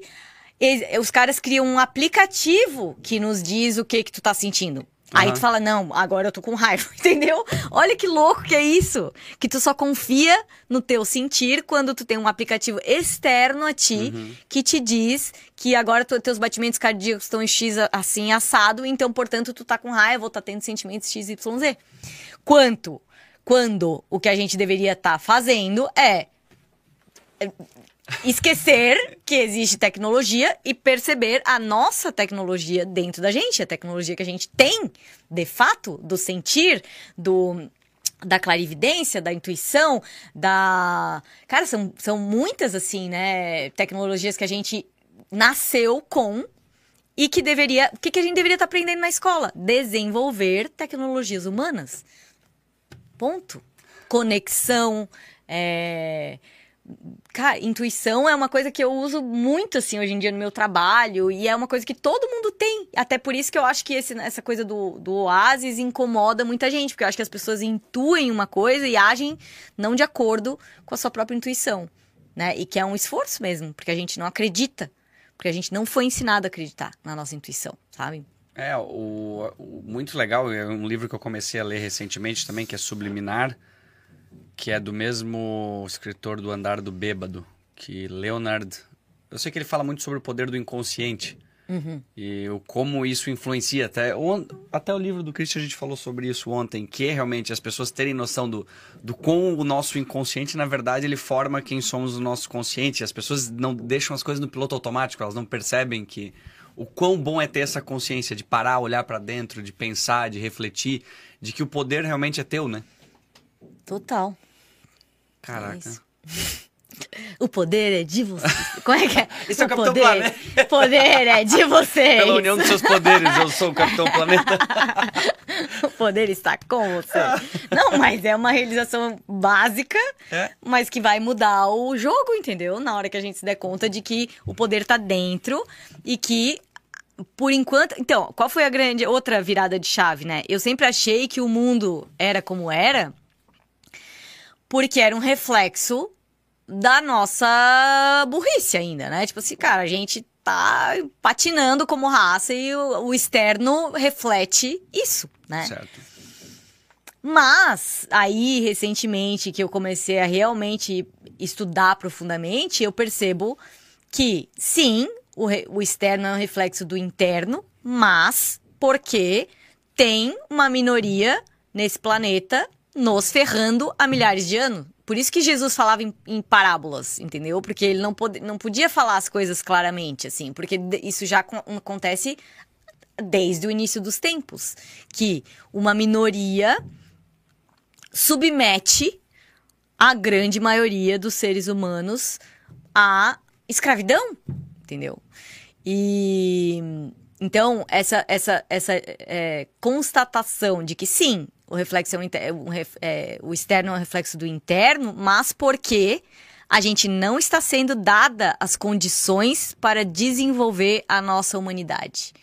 Os caras criam um aplicativo que nos diz o que que tu tá sentindo. Uhum. Aí tu fala, não, agora eu tô com raiva, [LAUGHS] entendeu? Olha que louco que é isso. Que tu só confia no teu sentir quando tu tem um aplicativo externo a ti uhum. que te diz que agora tu, teus batimentos cardíacos estão em X assim, assado, então, portanto, tu tá com raiva ou tá tendo sentimentos XYZ. Quanto? Quando o que a gente deveria estar tá fazendo é esquecer que existe tecnologia e perceber a nossa tecnologia dentro da gente, a tecnologia que a gente tem, de fato, do sentir, do da clarividência, da intuição, da. Cara, são, são muitas, assim, né? Tecnologias que a gente nasceu com e que deveria. O que, que a gente deveria estar tá aprendendo na escola? Desenvolver tecnologias humanas. Ponto. Conexão. É Cara, intuição é uma coisa que eu uso muito, assim, hoje em dia no meu trabalho. E é uma coisa que todo mundo tem. Até por isso que eu acho que esse, essa coisa do, do oásis incomoda muita gente. Porque eu acho que as pessoas intuem uma coisa e agem não de acordo com a sua própria intuição. Né? E que é um esforço mesmo, porque a gente não acredita. Porque a gente não foi ensinado a acreditar na nossa intuição, sabe? É, o, o muito legal, é um livro que eu comecei a ler recentemente também, que é Subliminar que é do mesmo escritor do Andar do Bêbado, que Leonard. Eu sei que ele fala muito sobre o poder do inconsciente. Uhum. E o, como isso influencia. Até, on, até o livro do Christian a gente falou sobre isso ontem, que é realmente as pessoas terem noção do, do como o nosso inconsciente, na verdade, ele forma quem somos o nosso consciente. As pessoas não deixam as coisas no piloto automático, elas não percebem que o quão bom é ter essa consciência de parar, olhar para dentro, de pensar, de refletir, de que o poder realmente é teu, né? Total. Caraca. É o poder é de você. Como é que é? Isso o é o Capitão poder, Planeta. poder é de você. Pela união dos seus poderes, eu sou o Capitão Planeta. [LAUGHS] o poder está com você. Não, mas é uma realização básica, é? mas que vai mudar o jogo, entendeu? Na hora que a gente se der conta de que o poder está dentro e que por enquanto. Então, qual foi a grande outra virada de chave, né? Eu sempre achei que o mundo era como era porque era um reflexo da nossa burrice ainda, né? Tipo assim, cara, a gente tá patinando como raça e o, o externo reflete isso, né? Certo. Mas aí, recentemente, que eu comecei a realmente estudar profundamente, eu percebo que sim, o, re, o externo é um reflexo do interno, mas porque tem uma minoria nesse planeta nos ferrando há milhares de anos. Por isso que Jesus falava em, em parábolas, entendeu? Porque ele não, não podia falar as coisas claramente, assim, porque isso já acontece desde o início dos tempos. Que uma minoria submete a grande maioria dos seres humanos à escravidão, entendeu? E então essa essa essa é, constatação de que sim o reflexo é um, é, o externo é um reflexo do interno, mas porque a gente não está sendo dada as condições para desenvolver a nossa humanidade.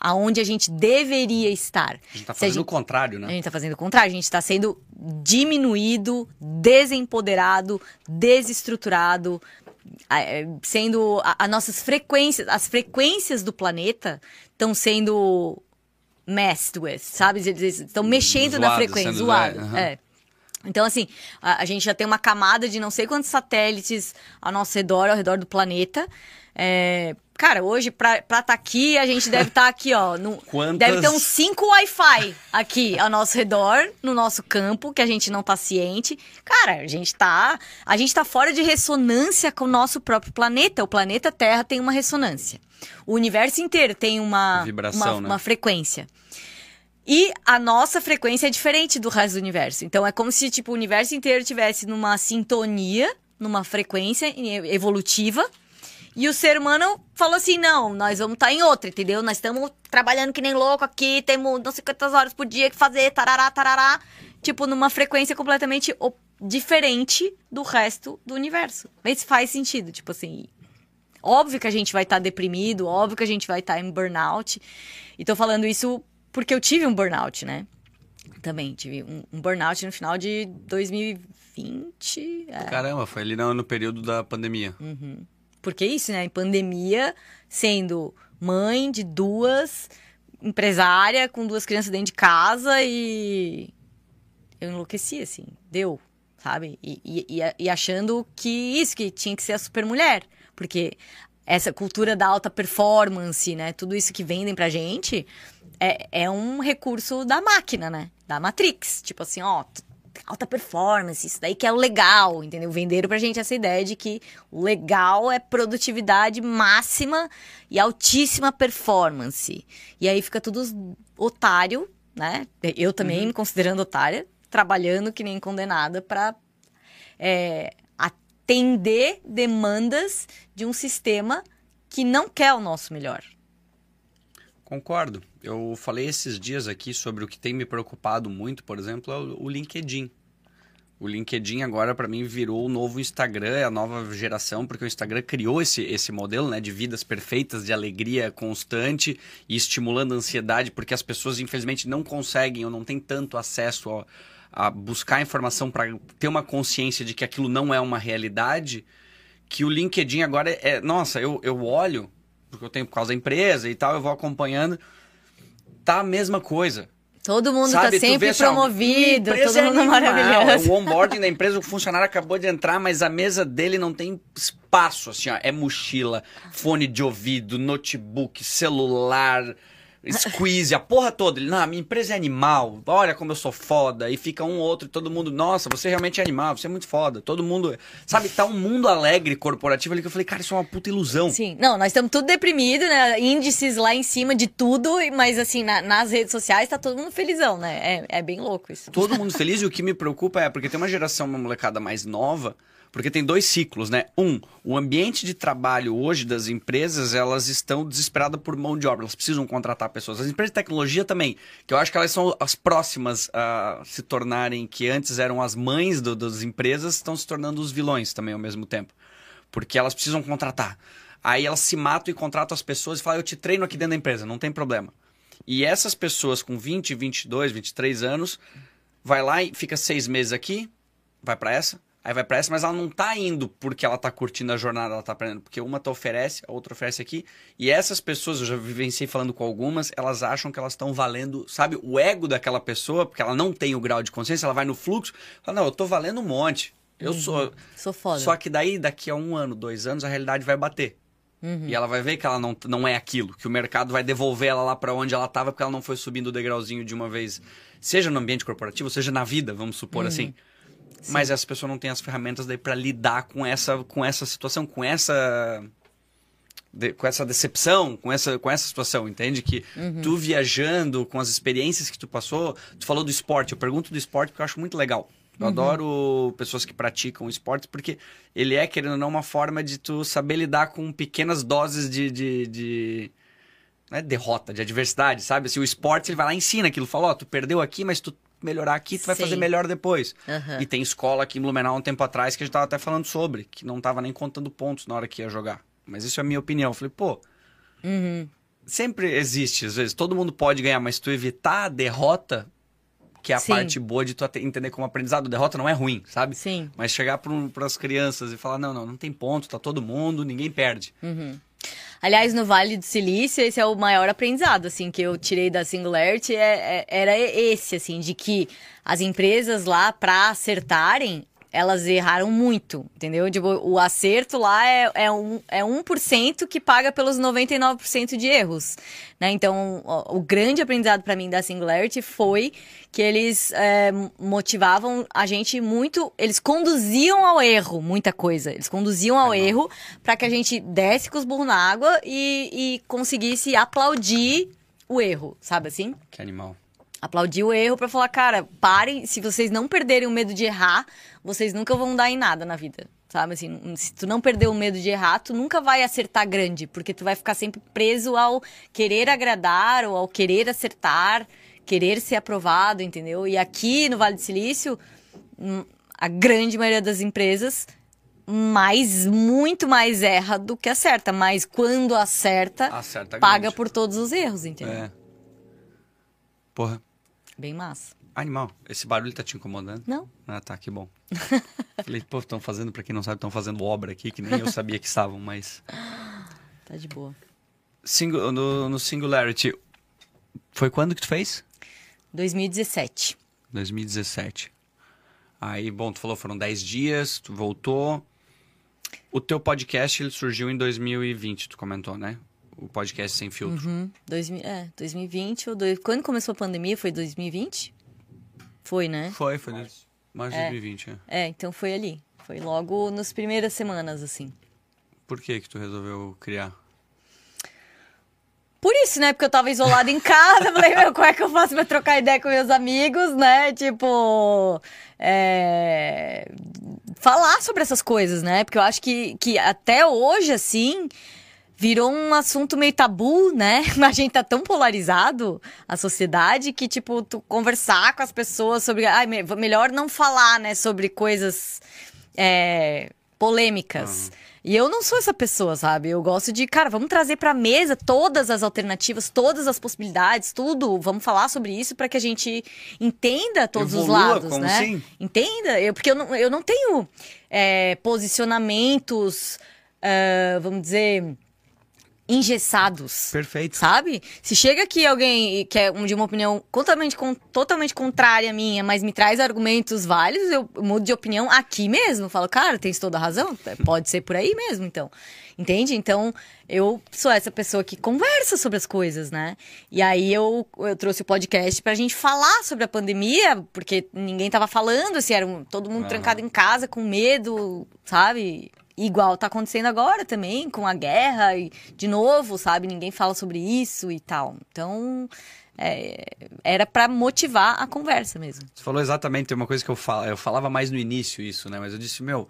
Aonde a gente deveria estar. A gente está fazendo gente, o contrário, né? A gente está fazendo o contrário. A gente está sendo diminuído, desempoderado, desestruturado, é, sendo as nossas frequências, as frequências do planeta estão sendo messed with, sabe? Eles estão mexendo zoado, na frequência, zoado. Uhum. É. Então, assim, a, a, gente já tem uma camada de não sei quantos satélites ao nosso redor, ao redor do planeta. É, Cara, hoje, pra estar tá aqui, a gente deve estar tá aqui, ó. [LAUGHS] No, Quantas... Deve ter uns cinco Wi-Fi aqui ao nosso redor, no nosso campo, que a gente não tá ciente. Cara, a gente tá. A gente tá fora de ressonância com o nosso próprio planeta. O planeta Terra tem uma ressonância. O universo inteiro tem uma, Vibração, uma, né? uma frequência. E a nossa frequência é diferente do resto do universo. Então é como se tipo, o universo inteiro tivesse numa sintonia, numa frequência evolutiva e o ser humano falou assim: não, nós vamos estar tá em outra, entendeu? Nós estamos trabalhando que nem louco aqui, temos não sei quantas horas por dia que fazer, tarará, tarará. Tipo, numa frequência completamente diferente do resto do universo. Mas faz sentido, tipo assim. Óbvio que a gente vai estar tá deprimido, óbvio que a gente vai estar tá em burnout. E tô falando isso porque eu tive um burnout, né? Também tive um, um burnout no final de 2020. É. Caramba, foi ali no, no período da pandemia. Uhum. Porque é isso, né? Em pandemia, sendo mãe de duas, empresária, com duas crianças dentro de casa e. Eu enlouqueci, assim. Deu, sabe? E, e, e achando que isso, que tinha que ser a super mulher. Porque essa cultura da alta performance, né? Tudo isso que vendem pra gente é, é um recurso da máquina, né? Da Matrix. Tipo assim, ó, alta performance, isso daí que é o legal, entendeu? Venderam pra gente essa ideia de que o legal é produtividade máxima e altíssima performance. E aí fica tudo otário, né? Eu também, uhum. me considerando otária, trabalhando que nem condenada pra é, atender demandas de um sistema que não quer o nosso melhor. Concordo. Eu falei esses dias aqui sobre o que tem me preocupado muito, por exemplo, é o LinkedIn. O LinkedIn agora para mim virou o novo Instagram, é a nova geração, porque o Instagram criou esse, esse modelo né, de vidas perfeitas, de alegria constante e estimulando a ansiedade, porque as pessoas infelizmente não conseguem ou não têm tanto acesso a, a buscar informação para ter uma consciência de que aquilo não é uma realidade, que o LinkedIn agora é. é nossa, eu, eu olho porque eu tenho por causa da empresa e tal, eu vou acompanhando. Tá a mesma coisa. Todo mundo tá Sabe, tá sempre assim, promovido, todo é mundo maravilhoso. O onboarding da empresa, o funcionário acabou de entrar, mas a mesa dele não tem espaço, assim, ó. É mochila, fone de ouvido, notebook, celular, squeeze, a porra toda. Ele, não, minha empresa é animal, olha como eu sou foda. E fica um outro e todo mundo, nossa, você realmente é animal, você é muito foda. Todo mundo, sabe, tá um mundo alegre corporativo ali que eu falei, cara, isso é uma puta ilusão. Sim, não, nós estamos tudo deprimidos, né? Índices lá em cima de tudo, mas assim, na, nas redes sociais tá todo mundo felizão, né? É, é bem louco isso. Todo mundo feliz e o que me preocupa é porque tem uma geração, uma molecada mais nova porque tem dois ciclos, né? Um, o ambiente de trabalho hoje das empresas, elas estão desesperadas por mão de obra, elas precisam contratar pessoas. As empresas de tecnologia também, que eu acho que elas são as próximas a se tornarem, que antes eram as mães do, das empresas, estão se tornando os vilões também ao mesmo tempo. Porque elas precisam contratar. Aí elas se matam e contratam as pessoas e falam, eu te treino aqui dentro da empresa, não tem problema. E essas pessoas com 20, 22, 23 anos, vai lá e fica seis meses aqui, vai para essa, Aí vai pra essa, mas ela não tá indo porque ela tá curtindo a jornada, ela tá aprendendo. Porque uma tá oferece, a outra oferece aqui. E essas pessoas, eu já vivenciei falando com algumas, elas acham que elas estão valendo, sabe, o ego daquela pessoa, porque ela não tem o grau de consciência, ela vai no fluxo, fala, não, eu tô valendo um monte. Eu uhum. sou. Sou foda. Só que daí, daqui a um ano, dois anos, a realidade vai bater. Uhum. E ela vai ver que ela não, não é aquilo, que o mercado vai devolver ela lá para onde ela estava porque ela não foi subindo o degrauzinho de uma vez, seja no ambiente corporativo, seja na vida, vamos supor uhum. assim. Sim. Mas essa pessoa não tem as ferramentas daí para lidar com essa, com essa situação, com essa de, com essa decepção, com essa, com essa situação, entende? Que uhum. tu viajando, com as experiências que tu passou, tu falou do esporte. Eu pergunto do esporte porque eu acho muito legal. Eu uhum. adoro pessoas que praticam esportes porque ele é, querendo ou não, uma forma de tu saber lidar com pequenas doses de, de, de é derrota, de adversidade, sabe? Assim, o esporte ele vai lá e ensina aquilo. Fala, ó, oh, tu perdeu aqui, mas tu melhorar aqui, tu vai Sim. fazer melhor depois. Uhum. E tem escola aqui em Blumenau um tempo atrás que a gente tava até falando sobre, que não tava nem contando pontos na hora que ia jogar. Mas isso é a minha opinião. Eu falei, pô, uhum. sempre existe, às vezes, todo mundo pode ganhar, mas tu evitar a derrota, que é a Sim. parte boa de tu entender como aprendizado. Derrota não é ruim, sabe? Sim. Mas chegar para as crianças e falar, não, não, não tem ponto, tá todo mundo, ninguém perde. Uhum. Aliás, no Vale do Silício, esse é o maior aprendizado, assim, que eu tirei da Singularity, é, é, era esse, assim, de que as empresas lá, para acertarem, elas erraram muito, entendeu? Tipo, o acerto lá é, é, um, é 1% que paga pelos 99% de erros, né? Então, o, o grande aprendizado para mim da Singularity foi que eles é, motivavam a gente muito, eles conduziam ao erro muita coisa, eles conduziam ao erro para que a gente desse com os burros na água e, e conseguisse aplaudir o erro, sabe assim? Que animal. Aplaudir o erro para falar, cara, parem, se vocês não perderem o medo de errar, vocês nunca vão dar em nada na vida. Sabe assim, se tu não perder o medo de errar, tu nunca vai acertar grande, porque tu vai ficar sempre preso ao querer agradar ou ao querer acertar, querer ser aprovado, entendeu? E aqui no Vale do Silício, hum, a grande maioria das empresas mais muito mais erra do que acerta, mas quando acerta, Acerta paga por todos os erros, entendeu? É. Porra, Bem massa. animal. Esse barulho tá te incomodando? Não? Ah, tá, que bom. [LAUGHS] Falei, pô, estão fazendo, pra quem não sabe, estão fazendo obra aqui, que nem eu sabia que estavam, mas. [GASPS] Tá de boa. Singu- no, no Singularity, foi quando que tu fez? 2017. 2017. Aí, bom, tu falou, foram 10 dias, tu voltou. O teu podcast, ele surgiu em 2020, tu comentou, né? O podcast Sem Filtro. Uhum. 2000, é, 2020 ou dois, quando começou a pandemia foi 2020? Foi, né? Foi, foi. Mais, mais 2020, é. É, então foi ali. Foi logo nas primeiras semanas, assim. Por que que tu resolveu criar? Por isso, né? Porque eu tava isolada em casa. Falei, meu, como é que eu faço pra trocar ideia com meus amigos, né? Tipo. é, Falar sobre essas coisas, né? Porque eu acho que, que até hoje, assim. Virou um assunto meio tabu, né? [LAUGHS] A gente tá tão polarizado, a sociedade, que, tipo, tu conversar com as pessoas sobre. Ai, me- melhor não falar, né? Sobre coisas é, polêmicas. E eu não sou essa pessoa, sabe? Eu gosto de, cara, vamos trazer pra mesa todas as alternativas, todas as possibilidades, tudo. Vamos falar sobre isso pra que a gente entenda todos os Evolua, lados, como né? assim? Entenda? Eu, porque eu não, eu não tenho é, posicionamentos, ah, vamos dizer, engessados. Perfeito. Sabe? Se chega aqui alguém que é um- de uma opinião totalmente, totalmente contrária à minha, mas me traz argumentos válidos, eu mudo de opinião aqui mesmo. Falo, cara, tens toda a razão. Pode ser por aí mesmo, então. Entende? Então, eu sou essa pessoa que conversa sobre as coisas, né? E aí eu, eu trouxe o podcast pra gente falar sobre a pandemia, porque ninguém tava falando, assim, era um- todo mundo Aham. trancado em casa, com medo, sabe? Igual tá acontecendo agora também, com a guerra, e de novo, sabe? Ninguém fala sobre isso e tal. Então, é, era pra motivar a conversa mesmo. Você falou exatamente, uma coisa que eu eu falava mais no início isso, né? Mas eu disse, meu,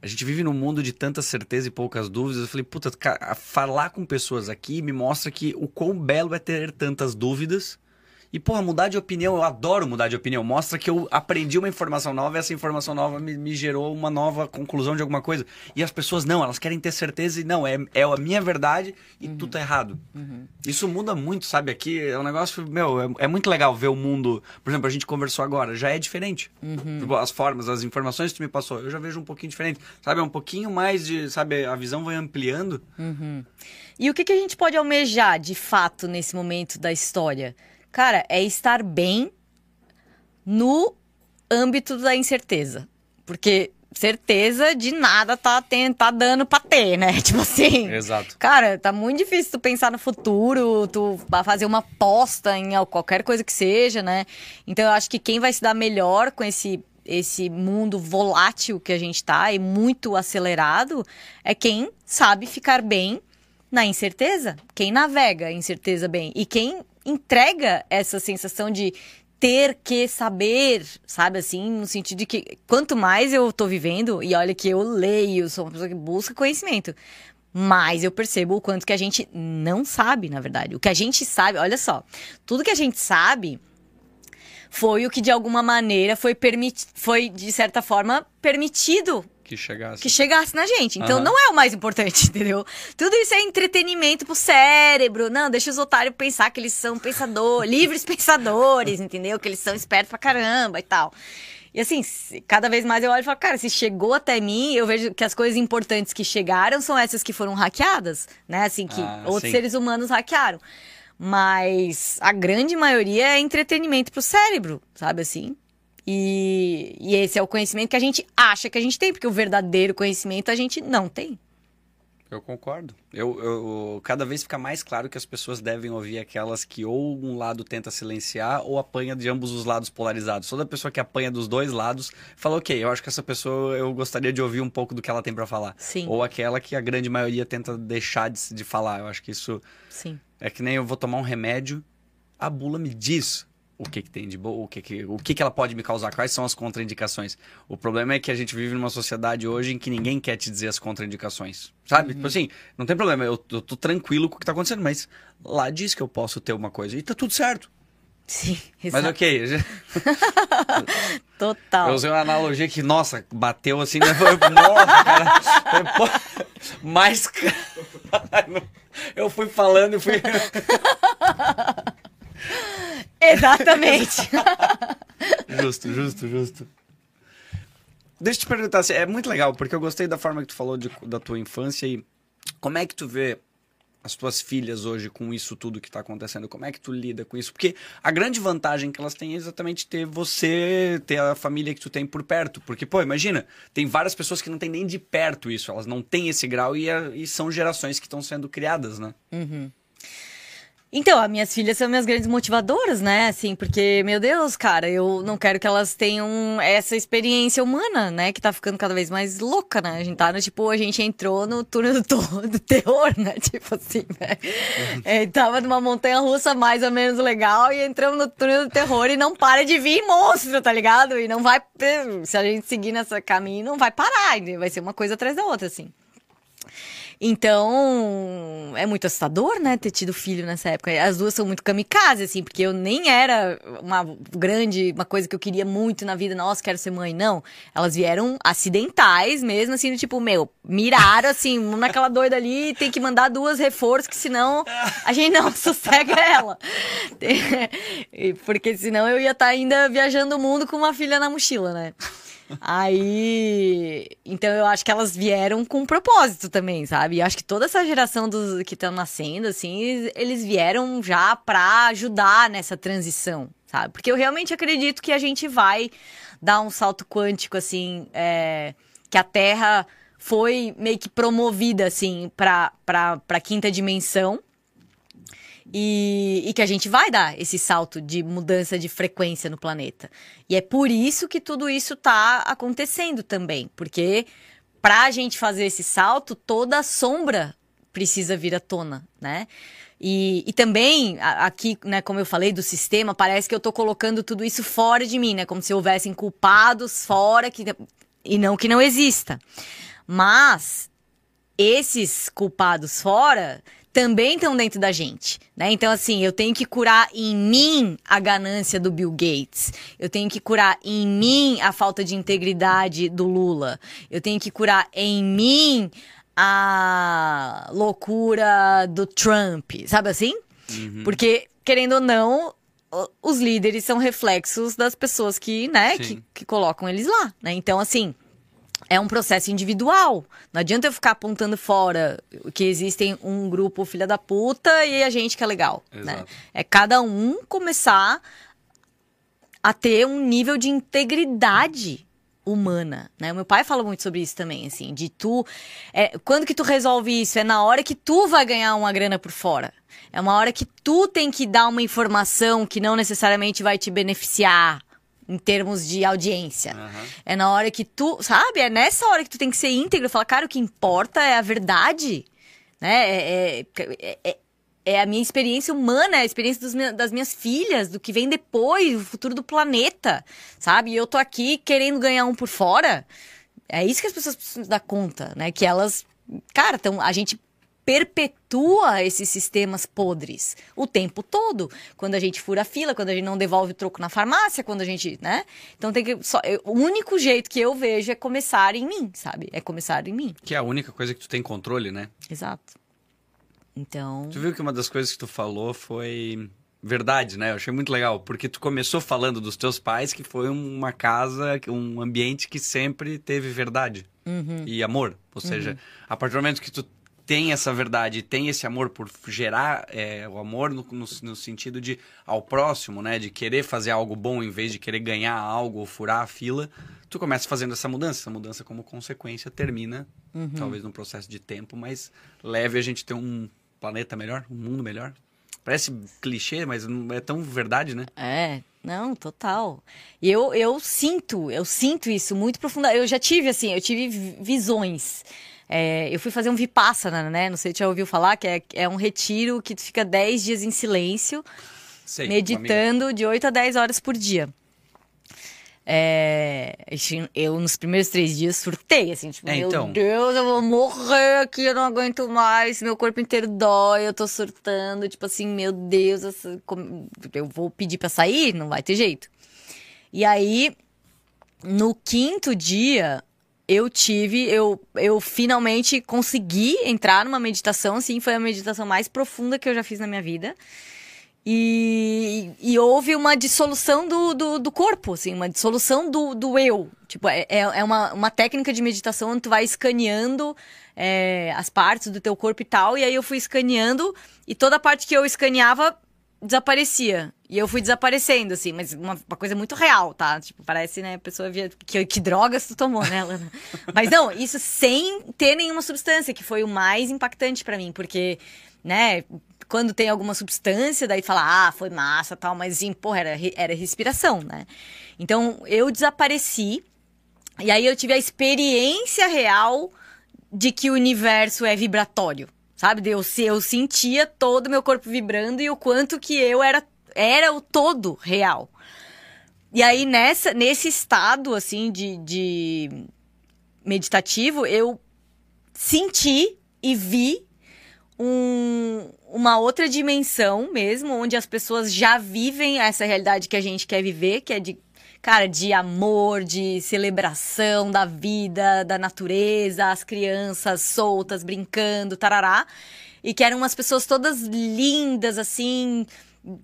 a gente vive num mundo de tanta certeza e poucas dúvidas. Eu falei, puta, falar com pessoas aqui me mostra que o quão belo é ter tantas dúvidas. E, porra, mudar de opinião, eu adoro mudar de opinião. Mostra que eu aprendi uma informação nova e essa informação nova me, me gerou uma nova conclusão de alguma coisa. E as pessoas não, elas querem ter certeza e não, é, é a minha verdade e tu tá errado. Isso muda muito, sabe? Aqui é um negócio, meu, é, é muito legal ver o mundo. Por exemplo, a gente conversou agora, já é diferente. Tipo, As formas, as informações que tu me passou, eu já vejo um pouquinho diferente. Sabe? É um pouquinho mais de, sabe, a visão vai ampliando. E o que, que a gente pode almejar de fato nesse momento da história? Cara, é estar bem no âmbito da incerteza. Porque certeza de nada tá, ten- tá dando pra ter, né? [LAUGHS] Tipo assim. Exato. Cara, tá muito difícil tu pensar no futuro, tu fazer uma aposta em al- qualquer coisa que seja, né? Então eu acho que quem vai se dar melhor com esse esse mundo volátil que a gente tá e muito acelerado é quem sabe ficar bem na incerteza, quem navega a incerteza bem e quem entrega essa sensação de ter que saber, sabe assim, no sentido de que quanto mais eu tô vivendo, e olha que eu leio, sou uma pessoa que busca conhecimento, mais eu percebo o quanto que a gente não sabe, na verdade. O que a gente sabe, olha só, tudo que a gente sabe foi o que de alguma maneira foi permitido, foi de certa forma permitido Que chegasse. que chegasse na gente. Então Aham. não é o mais importante, [LAUGHS] entendeu? Tudo isso é entretenimento pro cérebro. Não, deixa os otários pensar que eles são pensadores, [LAUGHS] livres pensadores, entendeu? Que eles são espertos pra caramba e tal. E assim, cada vez mais eu olho e falo, cara, se chegou até mim, eu vejo que as coisas importantes que chegaram são essas que foram hackeadas, né? Assim, que Ah, outros sim. seres humanos hackearam. Mas a grande maioria é entretenimento pro cérebro, sabe assim? E, e esse é o conhecimento que a gente acha que a gente tem, porque o verdadeiro conhecimento a gente não tem. Eu concordo. Eu, eu, cada vez fica mais claro que as pessoas devem ouvir aquelas que ou um lado tenta silenciar ou apanha de ambos os lados polarizados. Toda pessoa que apanha dos dois lados fala, ok, eu acho que essa pessoa eu gostaria de ouvir um pouco do que ela tem para falar. Sim. Ou aquela que a grande maioria tenta deixar de, de falar. Eu acho que isso Sim. é que nem eu vou tomar um remédio, a bula me diz o que, que tem de boa, o, que, que, o que, que ela pode me causar, quais são as contraindicações. O problema é que a gente vive numa sociedade hoje em que ninguém quer te dizer as contraindicações. Sabe? Uhum. Tipo assim, não tem problema, eu, eu tô tranquilo com o que tá acontecendo, mas lá diz que eu posso ter uma coisa e tá tudo certo. Sim, Mas ok. [LAUGHS] Total. Eu usei uma analogia que, nossa, bateu assim, né? Foi, nossa, cara. Mais. [LAUGHS] Eu fui falando e fui. [LAUGHS] Exatamente. [LAUGHS] justo, justo, justo. Deixa eu te perguntar, assim, é muito legal, porque eu gostei da forma que tu falou de, da tua infância e como é que tu vê as tuas filhas hoje com isso tudo que está acontecendo? Como é que tu lida com isso? Porque a grande vantagem que elas têm é exatamente ter você, ter a família que tu tem por perto. Porque, pô, imagina, tem várias pessoas que não têm nem de perto isso, elas não têm esse grau e, e são gerações que estão sendo criadas, né? Uhum. Então, as minhas filhas são minhas grandes motivadoras, né? Assim, porque, meu Deus, cara, eu não quero que elas tenham essa experiência humana, né? Que tá ficando cada vez mais louca, né? A gente tá no, tipo, a gente entrou no túnel do, [LAUGHS] do terror, né? [LAUGHS] Tipo assim, né? É, tava numa montanha russa mais ou menos legal e entramos no túnel do terror e não para de vir monstro, tá ligado? E não vai. Se a gente seguir nesse caminho, não vai parar, vai ser uma coisa atrás da outra, assim. Então, é muito assustador, né, ter tido filho nessa época. As duas são muito kamikaze, assim, porque eu nem era uma grande, uma coisa que eu queria muito na vida, nossa, quero ser mãe, não. Elas vieram acidentais mesmo, assim, tipo, meu, miraram, assim, naquela doida ali, tem que mandar duas reforços, que senão a gente não [LAUGHS] sossega ela. [LAUGHS] porque senão eu ia estar tá ainda viajando o mundo com uma filha na mochila, né? Aí. Então eu acho que elas vieram com um propósito também, sabe? E acho que toda essa geração dos que estão nascendo, assim, eles vieram já pra ajudar nessa transição, sabe? Porque eu realmente acredito que a gente vai dar um salto quântico, assim, é, que a Terra foi meio que promovida, assim, pra, pra, pra quinta dimensão e, e, que a gente vai dar esse salto de mudança de frequência no planeta. E é por isso que tudo isso está acontecendo também, porque para a gente fazer esse salto, toda a sombra precisa vir à tona, né? E, e também, aqui, né, como eu falei do sistema, parece que eu estou colocando tudo isso fora de mim, né? Como se houvessem culpados fora, que, e não que não exista. Mas esses culpados fora também estão dentro da gente, né? Então assim, eu tenho que curar em mim a ganância do Bill Gates. Eu tenho que curar em mim a falta de integridade do Lula. Eu tenho que curar em mim a loucura do Trump, sabe assim? Uhum. Porque querendo ou não, os líderes são reflexos das pessoas que, né, que, que colocam eles lá, né? Então assim, é um processo individual. Não adianta eu ficar apontando fora que existem um grupo filha da puta e a gente que é legal. Né? É cada um começar a ter um nível de integridade humana, né? O meu pai fala muito sobre isso também, assim, de tu, é, quando que tu resolve isso? É na hora que tu vai ganhar uma grana por fora. É uma hora que tu tem que dar uma informação que não necessariamente vai te beneficiar em termos de audiência. Uhum. É na hora que tu, sabe? É nessa hora que tu tem que ser íntegro, falar, cara, o que importa é a verdade, né? É, é, é, é a minha experiência humana, é a experiência das minhas filhas, do que vem depois, o futuro do planeta, sabe? E eu tô aqui querendo ganhar um por fora. É isso que as pessoas precisam dar conta, né? Que elas, cara, então a gente perpetua esses sistemas podres o tempo todo. Quando a gente fura a fila, quando a gente não devolve o troco na farmácia, quando a gente, né? Então tem que só o único jeito que eu vejo é começar em mim, sabe? É começar em mim. Que é a única coisa que tu tem controle, né? Exato. Então, Tu viu que uma das coisas que tu falou foi verdade, né? Eu achei muito legal, porque tu começou falando dos teus pais que foi uma casa, um ambiente que sempre teve verdade uhum. e amor. Ou seja, uhum. a partir do momento que tu tem essa verdade, tem esse amor por gerar é, o amor no, no, no, sentido de ao próximo, né? De querer fazer algo bom em vez de querer ganhar algo ou furar a fila, tu começa fazendo essa mudança. Essa mudança, como consequência, termina, uhum. talvez num processo de tempo, mas leve a gente ter um planeta melhor, um mundo melhor. Parece clichê, mas é tão verdade, né? É, não, total. E eu, eu sinto, eu sinto isso muito profundamente. Eu já tive, assim, eu tive visões. É, eu fui fazer um Vipassana, né? Não sei se já ouviu falar, que é, é um retiro que tu fica 10 dias em silêncio, sei, meditando de 8 a 10 horas por dia. É, eu, nos primeiros três dias, surtei, assim, tipo, é, então... meu Deus, eu vou morrer aqui, eu não aguento mais, meu corpo inteiro dói, eu tô surtando, tipo assim, meu Deus, eu vou pedir pra sair, não vai ter jeito. E aí, no quinto dia, eu tive, eu, eu finalmente consegui entrar numa meditação, assim, foi a meditação mais profunda que eu já fiz na minha vida. E, e houve uma dissolução do, do, do, corpo, assim, uma dissolução do, do eu. Tipo, é, é, é uma, uma técnica de meditação onde tu vai escaneando é, as partes do teu corpo e tal. E aí eu fui escaneando e toda a parte que eu escaneava desaparecia. E eu fui desaparecendo, assim, mas uma, uma, coisa muito real, tá? Tipo, parece, né, a pessoa via que, que drogas tu tomou, né, Lana? [LAUGHS] mas não, isso sem ter nenhuma substância, que foi o mais impactante para mim, porque, né, quando tem alguma substância, daí fala, ah, foi massa tal, mas assim, porra, era, era respiração, né? Então eu desapareci, e aí eu tive a experiência real de que o universo é vibratório, sabe? Eu, eu sentia todo o meu corpo vibrando e o quanto que eu era, era o todo real. E aí, nessa, nesse estado, assim, de, de meditativo, eu senti e vi um, uma outra dimensão mesmo, onde as pessoas já vivem essa realidade que a gente quer viver, que é de, cara, de amor, de celebração da vida, da natureza, as crianças soltas, brincando, tarará. E que eram umas pessoas todas lindas, assim,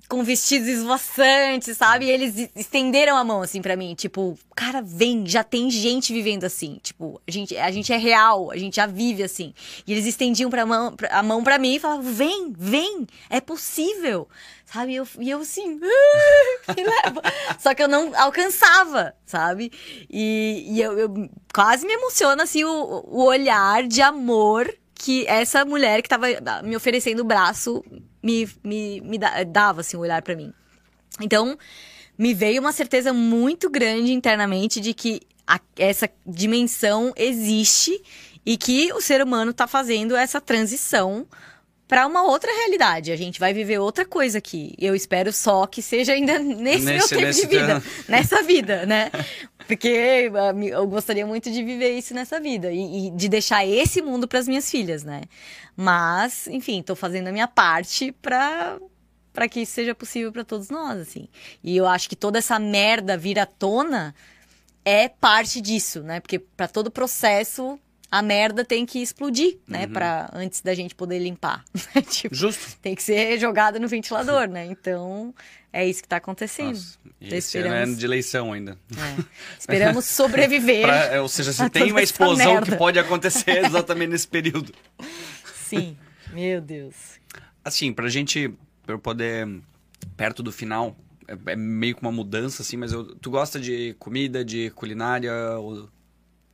com vestidos esvoaçantes, sabe? E eles estenderam a mão assim para mim, tipo, cara, vem, já tem gente vivendo assim, tipo, a gente, a gente é real, a gente já vive assim. E eles estendiam pra mão, pra, a mão para mim e falavam: "Vem, vem, é possível". Sabe? E eu, e eu assim, ah, me leva. [LAUGHS] Só que eu não alcançava, sabe? E, e eu, eu quase me emociona assim o, o olhar de amor que essa mulher que tava me oferecendo o braço me, me, me dava, assim, o um olhar para mim. Então, me veio uma certeza muito grande internamente de que a, essa dimensão existe e que o ser humano está fazendo essa transição para uma outra realidade. A gente vai viver outra coisa aqui. Eu espero só que seja ainda [LAUGHS] nesse, nesse meu tempo nesse de vida, nessa vida, né? [LAUGHS] Porque eu gostaria muito de viver isso nessa vida e, e de deixar esse mundo para as minhas filhas, né? Mas, enfim, estou fazendo a minha parte para para que isso seja possível para todos nós, assim. E eu acho que toda essa merda vir à tona é parte disso, né? Porque para todo processo a merda tem que explodir, né? Uhum. Pra, antes da gente poder limpar. [LAUGHS] Né? tipo, Justo. Tem que ser jogada no ventilador, né? Então, é isso que está acontecendo. Nossa, e esse esperamos... ano é de eleição ainda. É. Esperamos sobreviver. [LAUGHS] pra, é, ou seja, se [LAUGHS] tem uma explosão que pode acontecer exatamente nesse período. [LAUGHS] Sim, meu Deus. Assim, pra gente pra eu poder, perto do final, é, é meio que uma mudança, assim, mas eu, tu gosta de comida, de culinária? Ou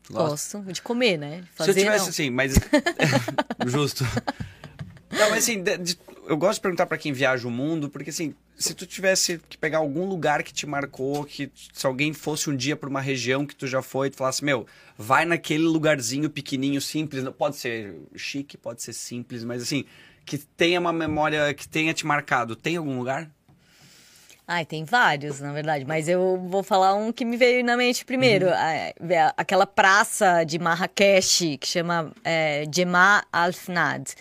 Gosto de comer, né? Fazer, Se eu tivesse não. assim, mas. Justo. Não, mas assim, de, de, eu gosto de perguntar para quem viaja o mundo, porque assim, se tu tivesse que pegar algum lugar que te marcou, que se alguém fosse um dia para uma região que tu já foi, tu falasse, meu, vai naquele lugarzinho pequenininho, simples, pode ser chique, pode ser simples, mas assim, que tenha uma memória, que tenha te marcado, tem algum lugar? Ai, tem vários, na verdade, mas eu vou falar um que me veio na mente primeiro. Uhum. Aquela praça de Marrakech que chama é, Jema Al-Fnad.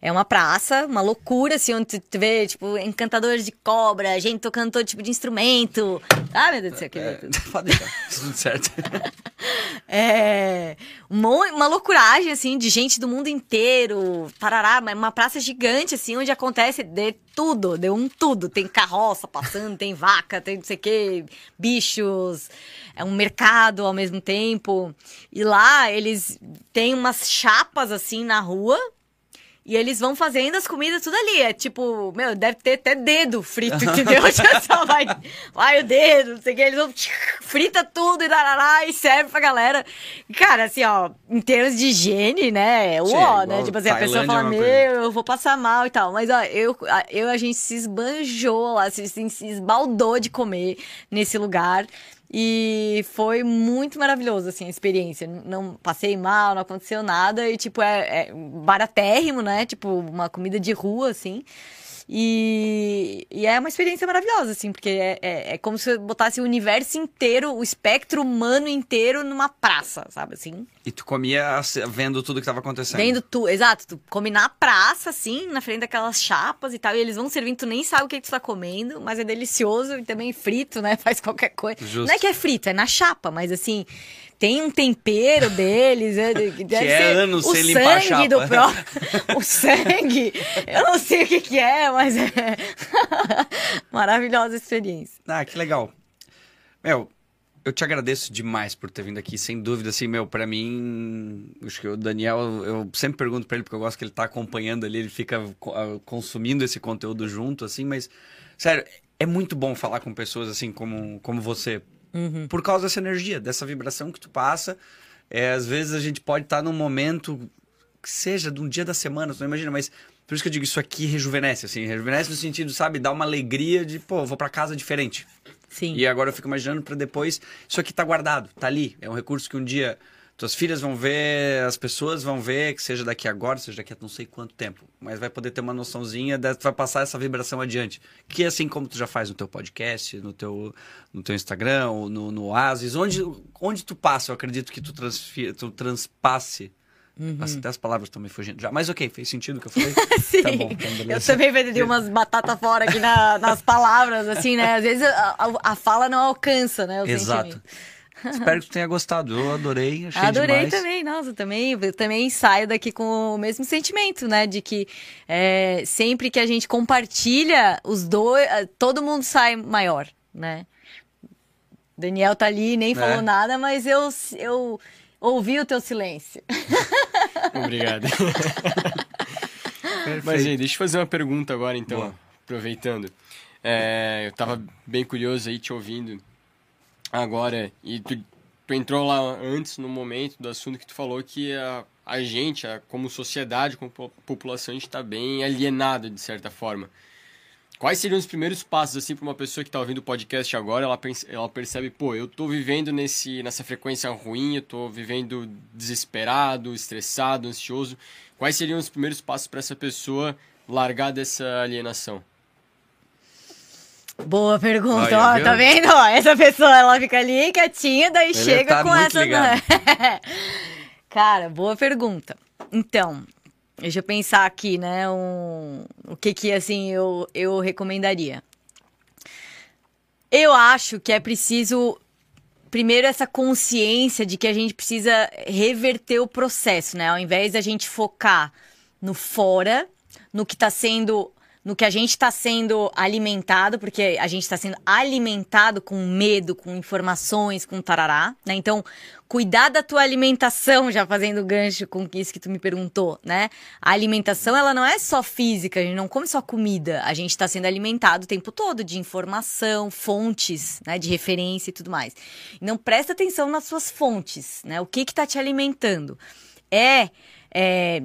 É uma praça, uma loucura, assim, onde tu vê, tipo, encantadores de cobra, gente tocando todo tipo de instrumento. Ah, meu Deus do céu, que é, Pode [LAUGHS] deixar, tudo certo. [LAUGHS] é, uma, uma loucuragem, assim, de gente do mundo inteiro, parará, uma praça gigante, assim, onde acontece de tudo, de um tudo. Tem carroça passando, tem vaca, tem não sei o quê, bichos, é um mercado ao mesmo tempo. E lá eles têm umas chapas, assim, na rua, E eles vão fazendo as comidas tudo ali. É tipo, meu, deve ter até dedo frito, [LAUGHS] entendeu? Já só vai, vai o dedo, não sei o que. Eles vão [LAUGHS] frita tudo e darará e serve pra galera. Cara, assim, ó, em termos de higiene, né? É o ó, né? Tipo assim, a pessoa fala, meu, eu vou passar mal e tal. Mas, ó, eu, eu a gente se esbanjou lá, se, se esbaldou de comer nesse lugar. E foi muito maravilhoso, assim, a experiência. Não passei mal, não aconteceu nada. E, tipo, é, é baratérrimo, né? Tipo, uma comida de rua, assim. E, e, é uma experiência maravilhosa, assim, porque é, é, é, como se eu botasse o universo inteiro, o espectro humano inteiro numa praça, sabe assim? E tu comia vendo tudo que estava acontecendo. Vendo tudo, exato. Tu come na praça, assim, na frente daquelas chapas e tal, e eles vão servindo, tu nem sabe o que, que tu tá comendo, mas é delicioso e também frito, né? [LAUGHS] Faz qualquer coisa. Justo. Não é que é frito, é na chapa, mas assim tem um tempero deles. É, [LAUGHS] que é anos sem limpar chapa. Do pró... [LAUGHS] o sangue, eu não sei o que, que é, mas é [LAUGHS] maravilhosa experiência. Ah, que legal. Meu, eu te agradeço demais por ter vindo aqui, sem dúvida, assim, meu, para mim, acho que o Daniel, eu sempre pergunto para ele, porque eu gosto que ele tá acompanhando ali, ele fica ah, consumindo esse conteúdo junto, assim, mas, sério, é muito bom falar com pessoas assim como, como você, Uhum. Por causa dessa energia, dessa vibração que tu passa. É, às vezes a gente pode estar tá num momento que seja de um dia da semana, tu não imagina, mas por isso que eu digo, isso aqui rejuvenesce, assim, rejuvenesce no sentido, sabe, dá uma alegria de, pô, vou para casa diferente. Sim. E agora eu fico imaginando para depois, isso aqui tá guardado, tá ali, é um recurso que um dia tuas filhas vão ver, as pessoas vão ver, que seja daqui agora, seja daqui a não sei quanto tempo, mas vai poder ter uma noçãozinha, vai passar essa vibração adiante. Que é assim como tu já faz no teu podcast, no teu, no teu Instagram, no, no Oasis, onde, onde tu passa, eu acredito que tu, transfira, tu transpasse Uhum. Até as palavras estão me fugindo já. Mas ok, fez sentido o que eu falei? [LAUGHS] Sim. Tá bom, então eu também vendi umas batatas fora aqui na, nas palavras, assim, né? Às vezes a, a, a fala não alcança, né? Exato. Espero que tu tenha gostado. Eu adorei, achei Adorei demais. também, nossa, também, eu também saio daqui com o mesmo sentimento, né? De que é, sempre que a gente compartilha os dois, eh, todo mundo sai maior, né? Daniel tá ali, nem é. falou nada, mas eu, eu ouvi o teu silêncio. [LAUGHS] Obrigado. [LAUGHS] mas, gente, deixa eu fazer uma pergunta agora, então, Boa. aproveitando. É, eu tava bem curioso aí te ouvindo agora, e tu, tu, entrou lá antes, no momento do assunto que tu falou que a, a gente, a, como sociedade, como população, a gente está bem alienado, de certa forma. Quais seriam os primeiros passos, assim, para uma pessoa que está ouvindo o podcast agora, ela, ela percebe, pô, eu estou vivendo nesse, nessa frequência ruim, eu estou vivendo desesperado, estressado, ansioso. Quais seriam os primeiros passos para essa pessoa largar dessa alienação? Boa pergunta, ó, tá vendo? Ó, essa pessoa, ela fica ali quietinha, daí Ele chega tá com essa... [LAUGHS] Cara, boa pergunta. Então, deixa eu pensar aqui, né, um, o que que, assim, eu, eu recomendaria. Eu acho que é preciso, primeiro, essa consciência de que a gente precisa reverter o processo, né? Ao invés da gente focar no fora, no que está sendo no que a gente está sendo alimentado, porque a gente está sendo alimentado com medo, com informações, com tarará, né? Então, cuidar da tua alimentação, já fazendo gancho com isso que tu me perguntou, né? A alimentação, ela não é só física, a gente não come só comida, a gente está sendo alimentado o tempo todo de informação, fontes, né? De referência e tudo mais. Então, presta atenção nas suas fontes, né? O que que tá te alimentando? É é,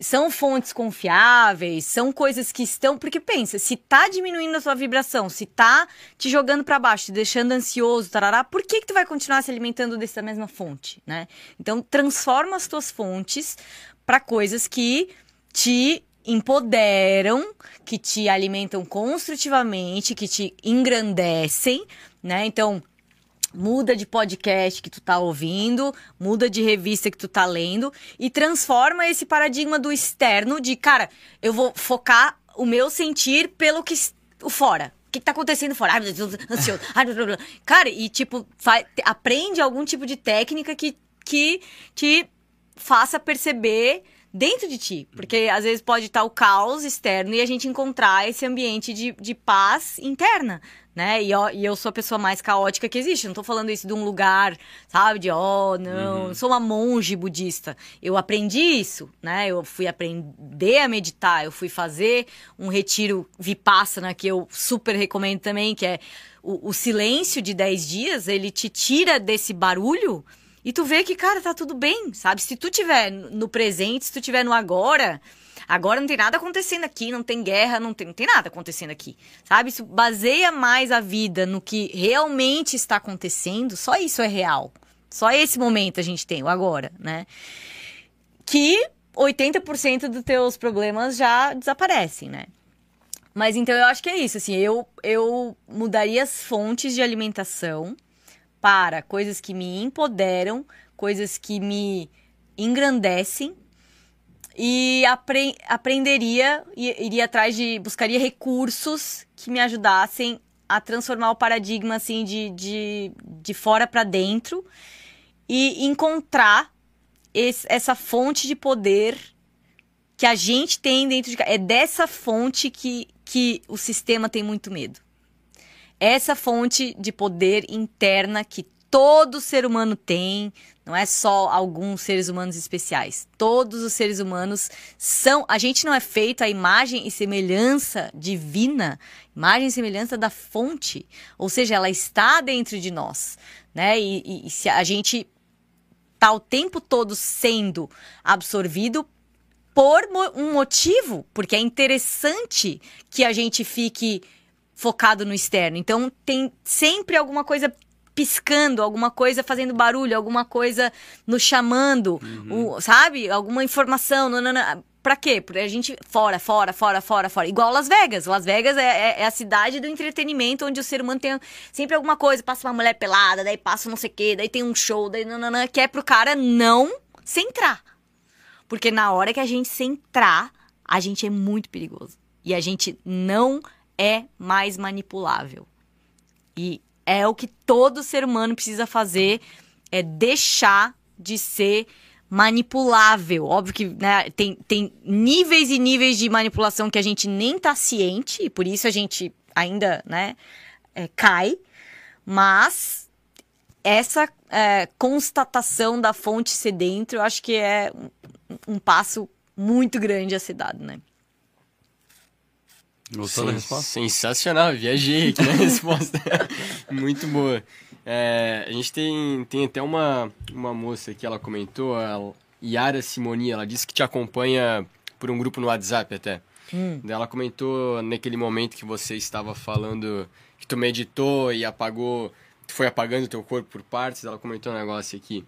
são fontes confiáveis, são coisas que estão. Porque pensa, se tá diminuindo a sua vibração, se tá te jogando para baixo, te deixando ansioso, tarará, por que, que tu vai continuar se alimentando dessa mesma fonte, né? Então, transforma as tuas fontes para coisas que te empoderam, que te alimentam construtivamente, que te engrandecem, né? Então, muda de podcast que tu tá ouvindo, muda de revista que tu tá lendo e transforma esse paradigma do externo de, cara, eu vou focar o meu sentir pelo que o fora. O que, que tá acontecendo fora? Ai, ansioso. cara, e tipo, faz, aprende algum tipo de técnica que, que te faça perceber dentro de ti. Porque às vezes pode estar o caos externo e a gente encontrar esse ambiente de, de paz interna. Né? E, eu, e eu sou a pessoa mais caótica que existe. Não tô falando isso de um lugar, sabe? De, oh, não, eu sou uma monge budista. Eu aprendi isso, né? Eu fui aprender a meditar, eu fui fazer um retiro vipassana, que eu super recomendo também, que é o, o silêncio de 10 dias, ele te tira desse barulho e tu vê que, cara, tá tudo bem, sabe? Se tu tiver no presente, se tu tiver no agora, agora não tem nada acontecendo aqui, não tem guerra, não tem, não tem nada acontecendo aqui, sabe? Isso baseia mais a vida no que realmente está acontecendo, só isso é real. Só esse momento a gente tem, o agora, né? Que 80% dos teus problemas já desaparecem, né? Mas então eu acho que é isso, assim, eu, eu mudaria as fontes de alimentação para coisas que me empoderam, coisas que me engrandecem e apre aprenderia e iria atrás de buscaria recursos que me ajudassem a transformar o paradigma assim de, de, de fora para dentro e encontrar esse, essa fonte de poder que a gente tem dentro de. É dessa fonte que, que o sistema tem muito medo essa fonte de poder interna que todo ser humano tem, não é só alguns seres humanos especiais. Todos os seres humanos são. A gente não é feito a imagem e semelhança divina, imagem e semelhança da fonte. Ou seja, ela está dentro de nós. Né? E, e, e se a gente está o tempo todo sendo absorvido por um motivo, porque é interessante que a gente fique focado no externo. Então tem sempre alguma coisa piscando, alguma coisa fazendo barulho, alguma coisa nos chamando, uhum. o, sabe? Alguma informação. Nanana. Pra quê? Pra gente. Fora, fora, fora, fora, fora. Igual Las Vegas. Las Vegas é, é, é, a cidade do entretenimento onde o ser humano tem sempre alguma coisa. Passa uma mulher pelada, daí passa não sei o quê, daí tem um show, daí nanana, que é pro cara não centrar. Porque na hora que a gente centrar, a gente é muito perigoso. E a gente não é mais manipulável. E é o que todo ser humano precisa fazer, é deixar de ser manipulável. Óbvio que né, tem, tem níveis e níveis de manipulação que a gente nem tá ciente, e por isso a gente ainda né, é, cai, mas essa é, constatação da fonte ser dentro, eu acho que é um, um passo muito grande a ser dado, né? Gostou da resposta? Sensacional, viajei aqui na [LAUGHS] resposta. [LAUGHS] Muito boa. É, a gente tem, tem até uma, uma moça que ela comentou, a Yara Simoni, ela disse que te acompanha por um grupo no WhatsApp até. Hum. Ela comentou naquele momento que você estava falando que tu meditou e apagou, tu foi apagando teu corpo por partes, ela comentou um negócio aqui.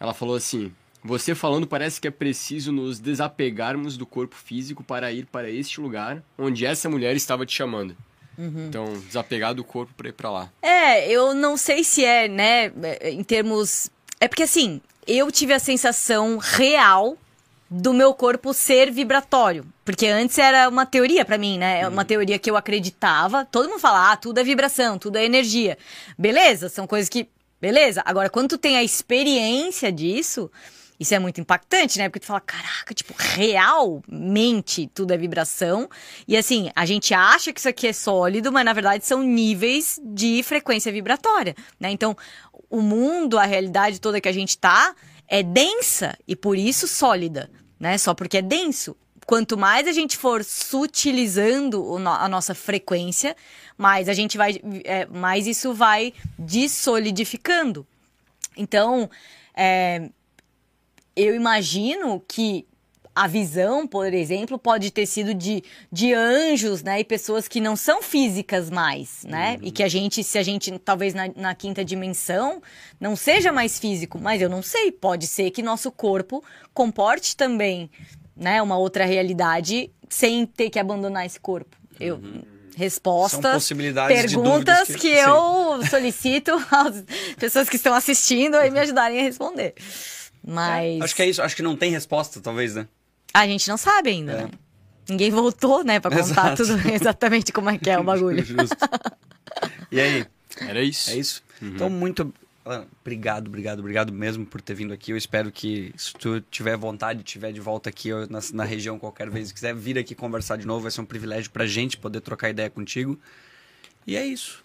Ela falou assim: você falando parece que é preciso nos desapegarmos do corpo físico para ir para este lugar onde essa mulher estava te chamando. Uhum. Então, desapegar do corpo para ir para lá. É, eu não sei se é, né, em termos. É porque assim, eu tive a sensação real do meu corpo ser vibratório. Porque antes era uma teoria para mim, né? É uma uhum. teoria que eu acreditava. Todo mundo fala, ah, tudo é vibração, tudo é energia. Beleza, são coisas que. Beleza. Agora, quando tu tem a experiência disso, isso é muito impactante, né? Porque tu fala, caraca, tipo, realmente tudo é vibração. E assim, a gente acha que isso aqui é sólido, mas na verdade são níveis de frequência vibratória, né? Então, o mundo, a realidade toda que a gente tá é densa e por isso sólida, né? Só porque é denso. Quanto mais a gente for sutilizando a nossa frequência, mais a gente vai, é, mais isso vai dissolidificando. Então, é, eu imagino que a visão, por exemplo, pode ter sido de, de anjos, né? E pessoas que não são físicas mais, né? Uhum. E que a gente, se a gente, talvez na, na, quinta dimensão, não seja mais físico, mas eu não sei. Pode ser que nosso corpo comporte também, né? Uma outra realidade sem ter que abandonar esse corpo. Eu. Uhum. Respostas, perguntas que, que eu solicito [LAUGHS] às pessoas que estão assistindo e me ajudarem a responder. Mas. É, acho que é isso. Acho que não tem resposta, talvez, né? A gente não sabe ainda, é. né? Ninguém voltou, né, pra contar Exato. tudo [LAUGHS] exatamente como é que é o bagulho. [LAUGHS] Justo. E aí? Era isso. É isso? Uhum. Então, muito Alana, obrigado, obrigado, obrigado mesmo por ter vindo aqui. Eu espero que, se tu tiver vontade, tiver de volta aqui na, na região qualquer vez, quiser vir aqui conversar de novo, vai ser um privilégio pra gente poder trocar ideia contigo. E é isso.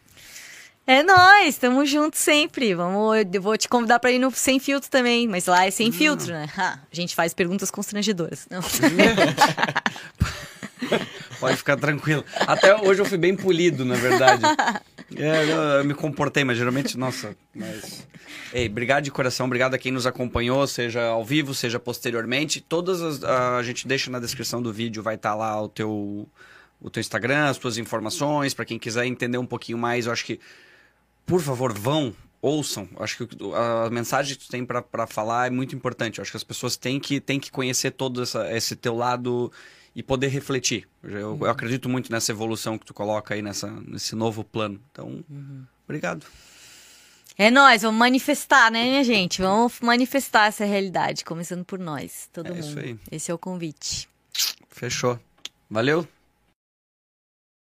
É nós, estamos juntos sempre. Vamos, eu vou te convidar para ir no sem filtro também, mas lá é sem hum. filtro, né? Ha, a gente faz perguntas constrangedoras. Não. [LAUGHS] Pode ficar tranquilo. Até hoje eu fui bem polido, na verdade. [LAUGHS] É, eu, eu, me comportei, mas geralmente, nossa, mas. Ei, obrigado de coração, obrigado a quem nos acompanhou, seja ao vivo, seja posteriormente. Todas as, a, a gente deixa na descrição do vídeo, vai estar tá lá o teu, o teu Instagram, as tuas informações, para quem quiser entender um pouquinho mais. Eu acho que, por favor, vão, ouçam. Acho que a mensagem que tu tem para falar é muito importante. Eu acho que as pessoas têm que, têm que conhecer todo essa, esse teu lado e poder refletir. Eu, eu, acredito muito nessa evolução que tu coloca aí nessa, nesse novo plano. Então, uhum. obrigado. É nós, vamos manifestar, né, minha gente? Vamos manifestar essa realidade, começando por nós, todo é mundo. Isso aí. Esse é o convite. Fechou. Valeu.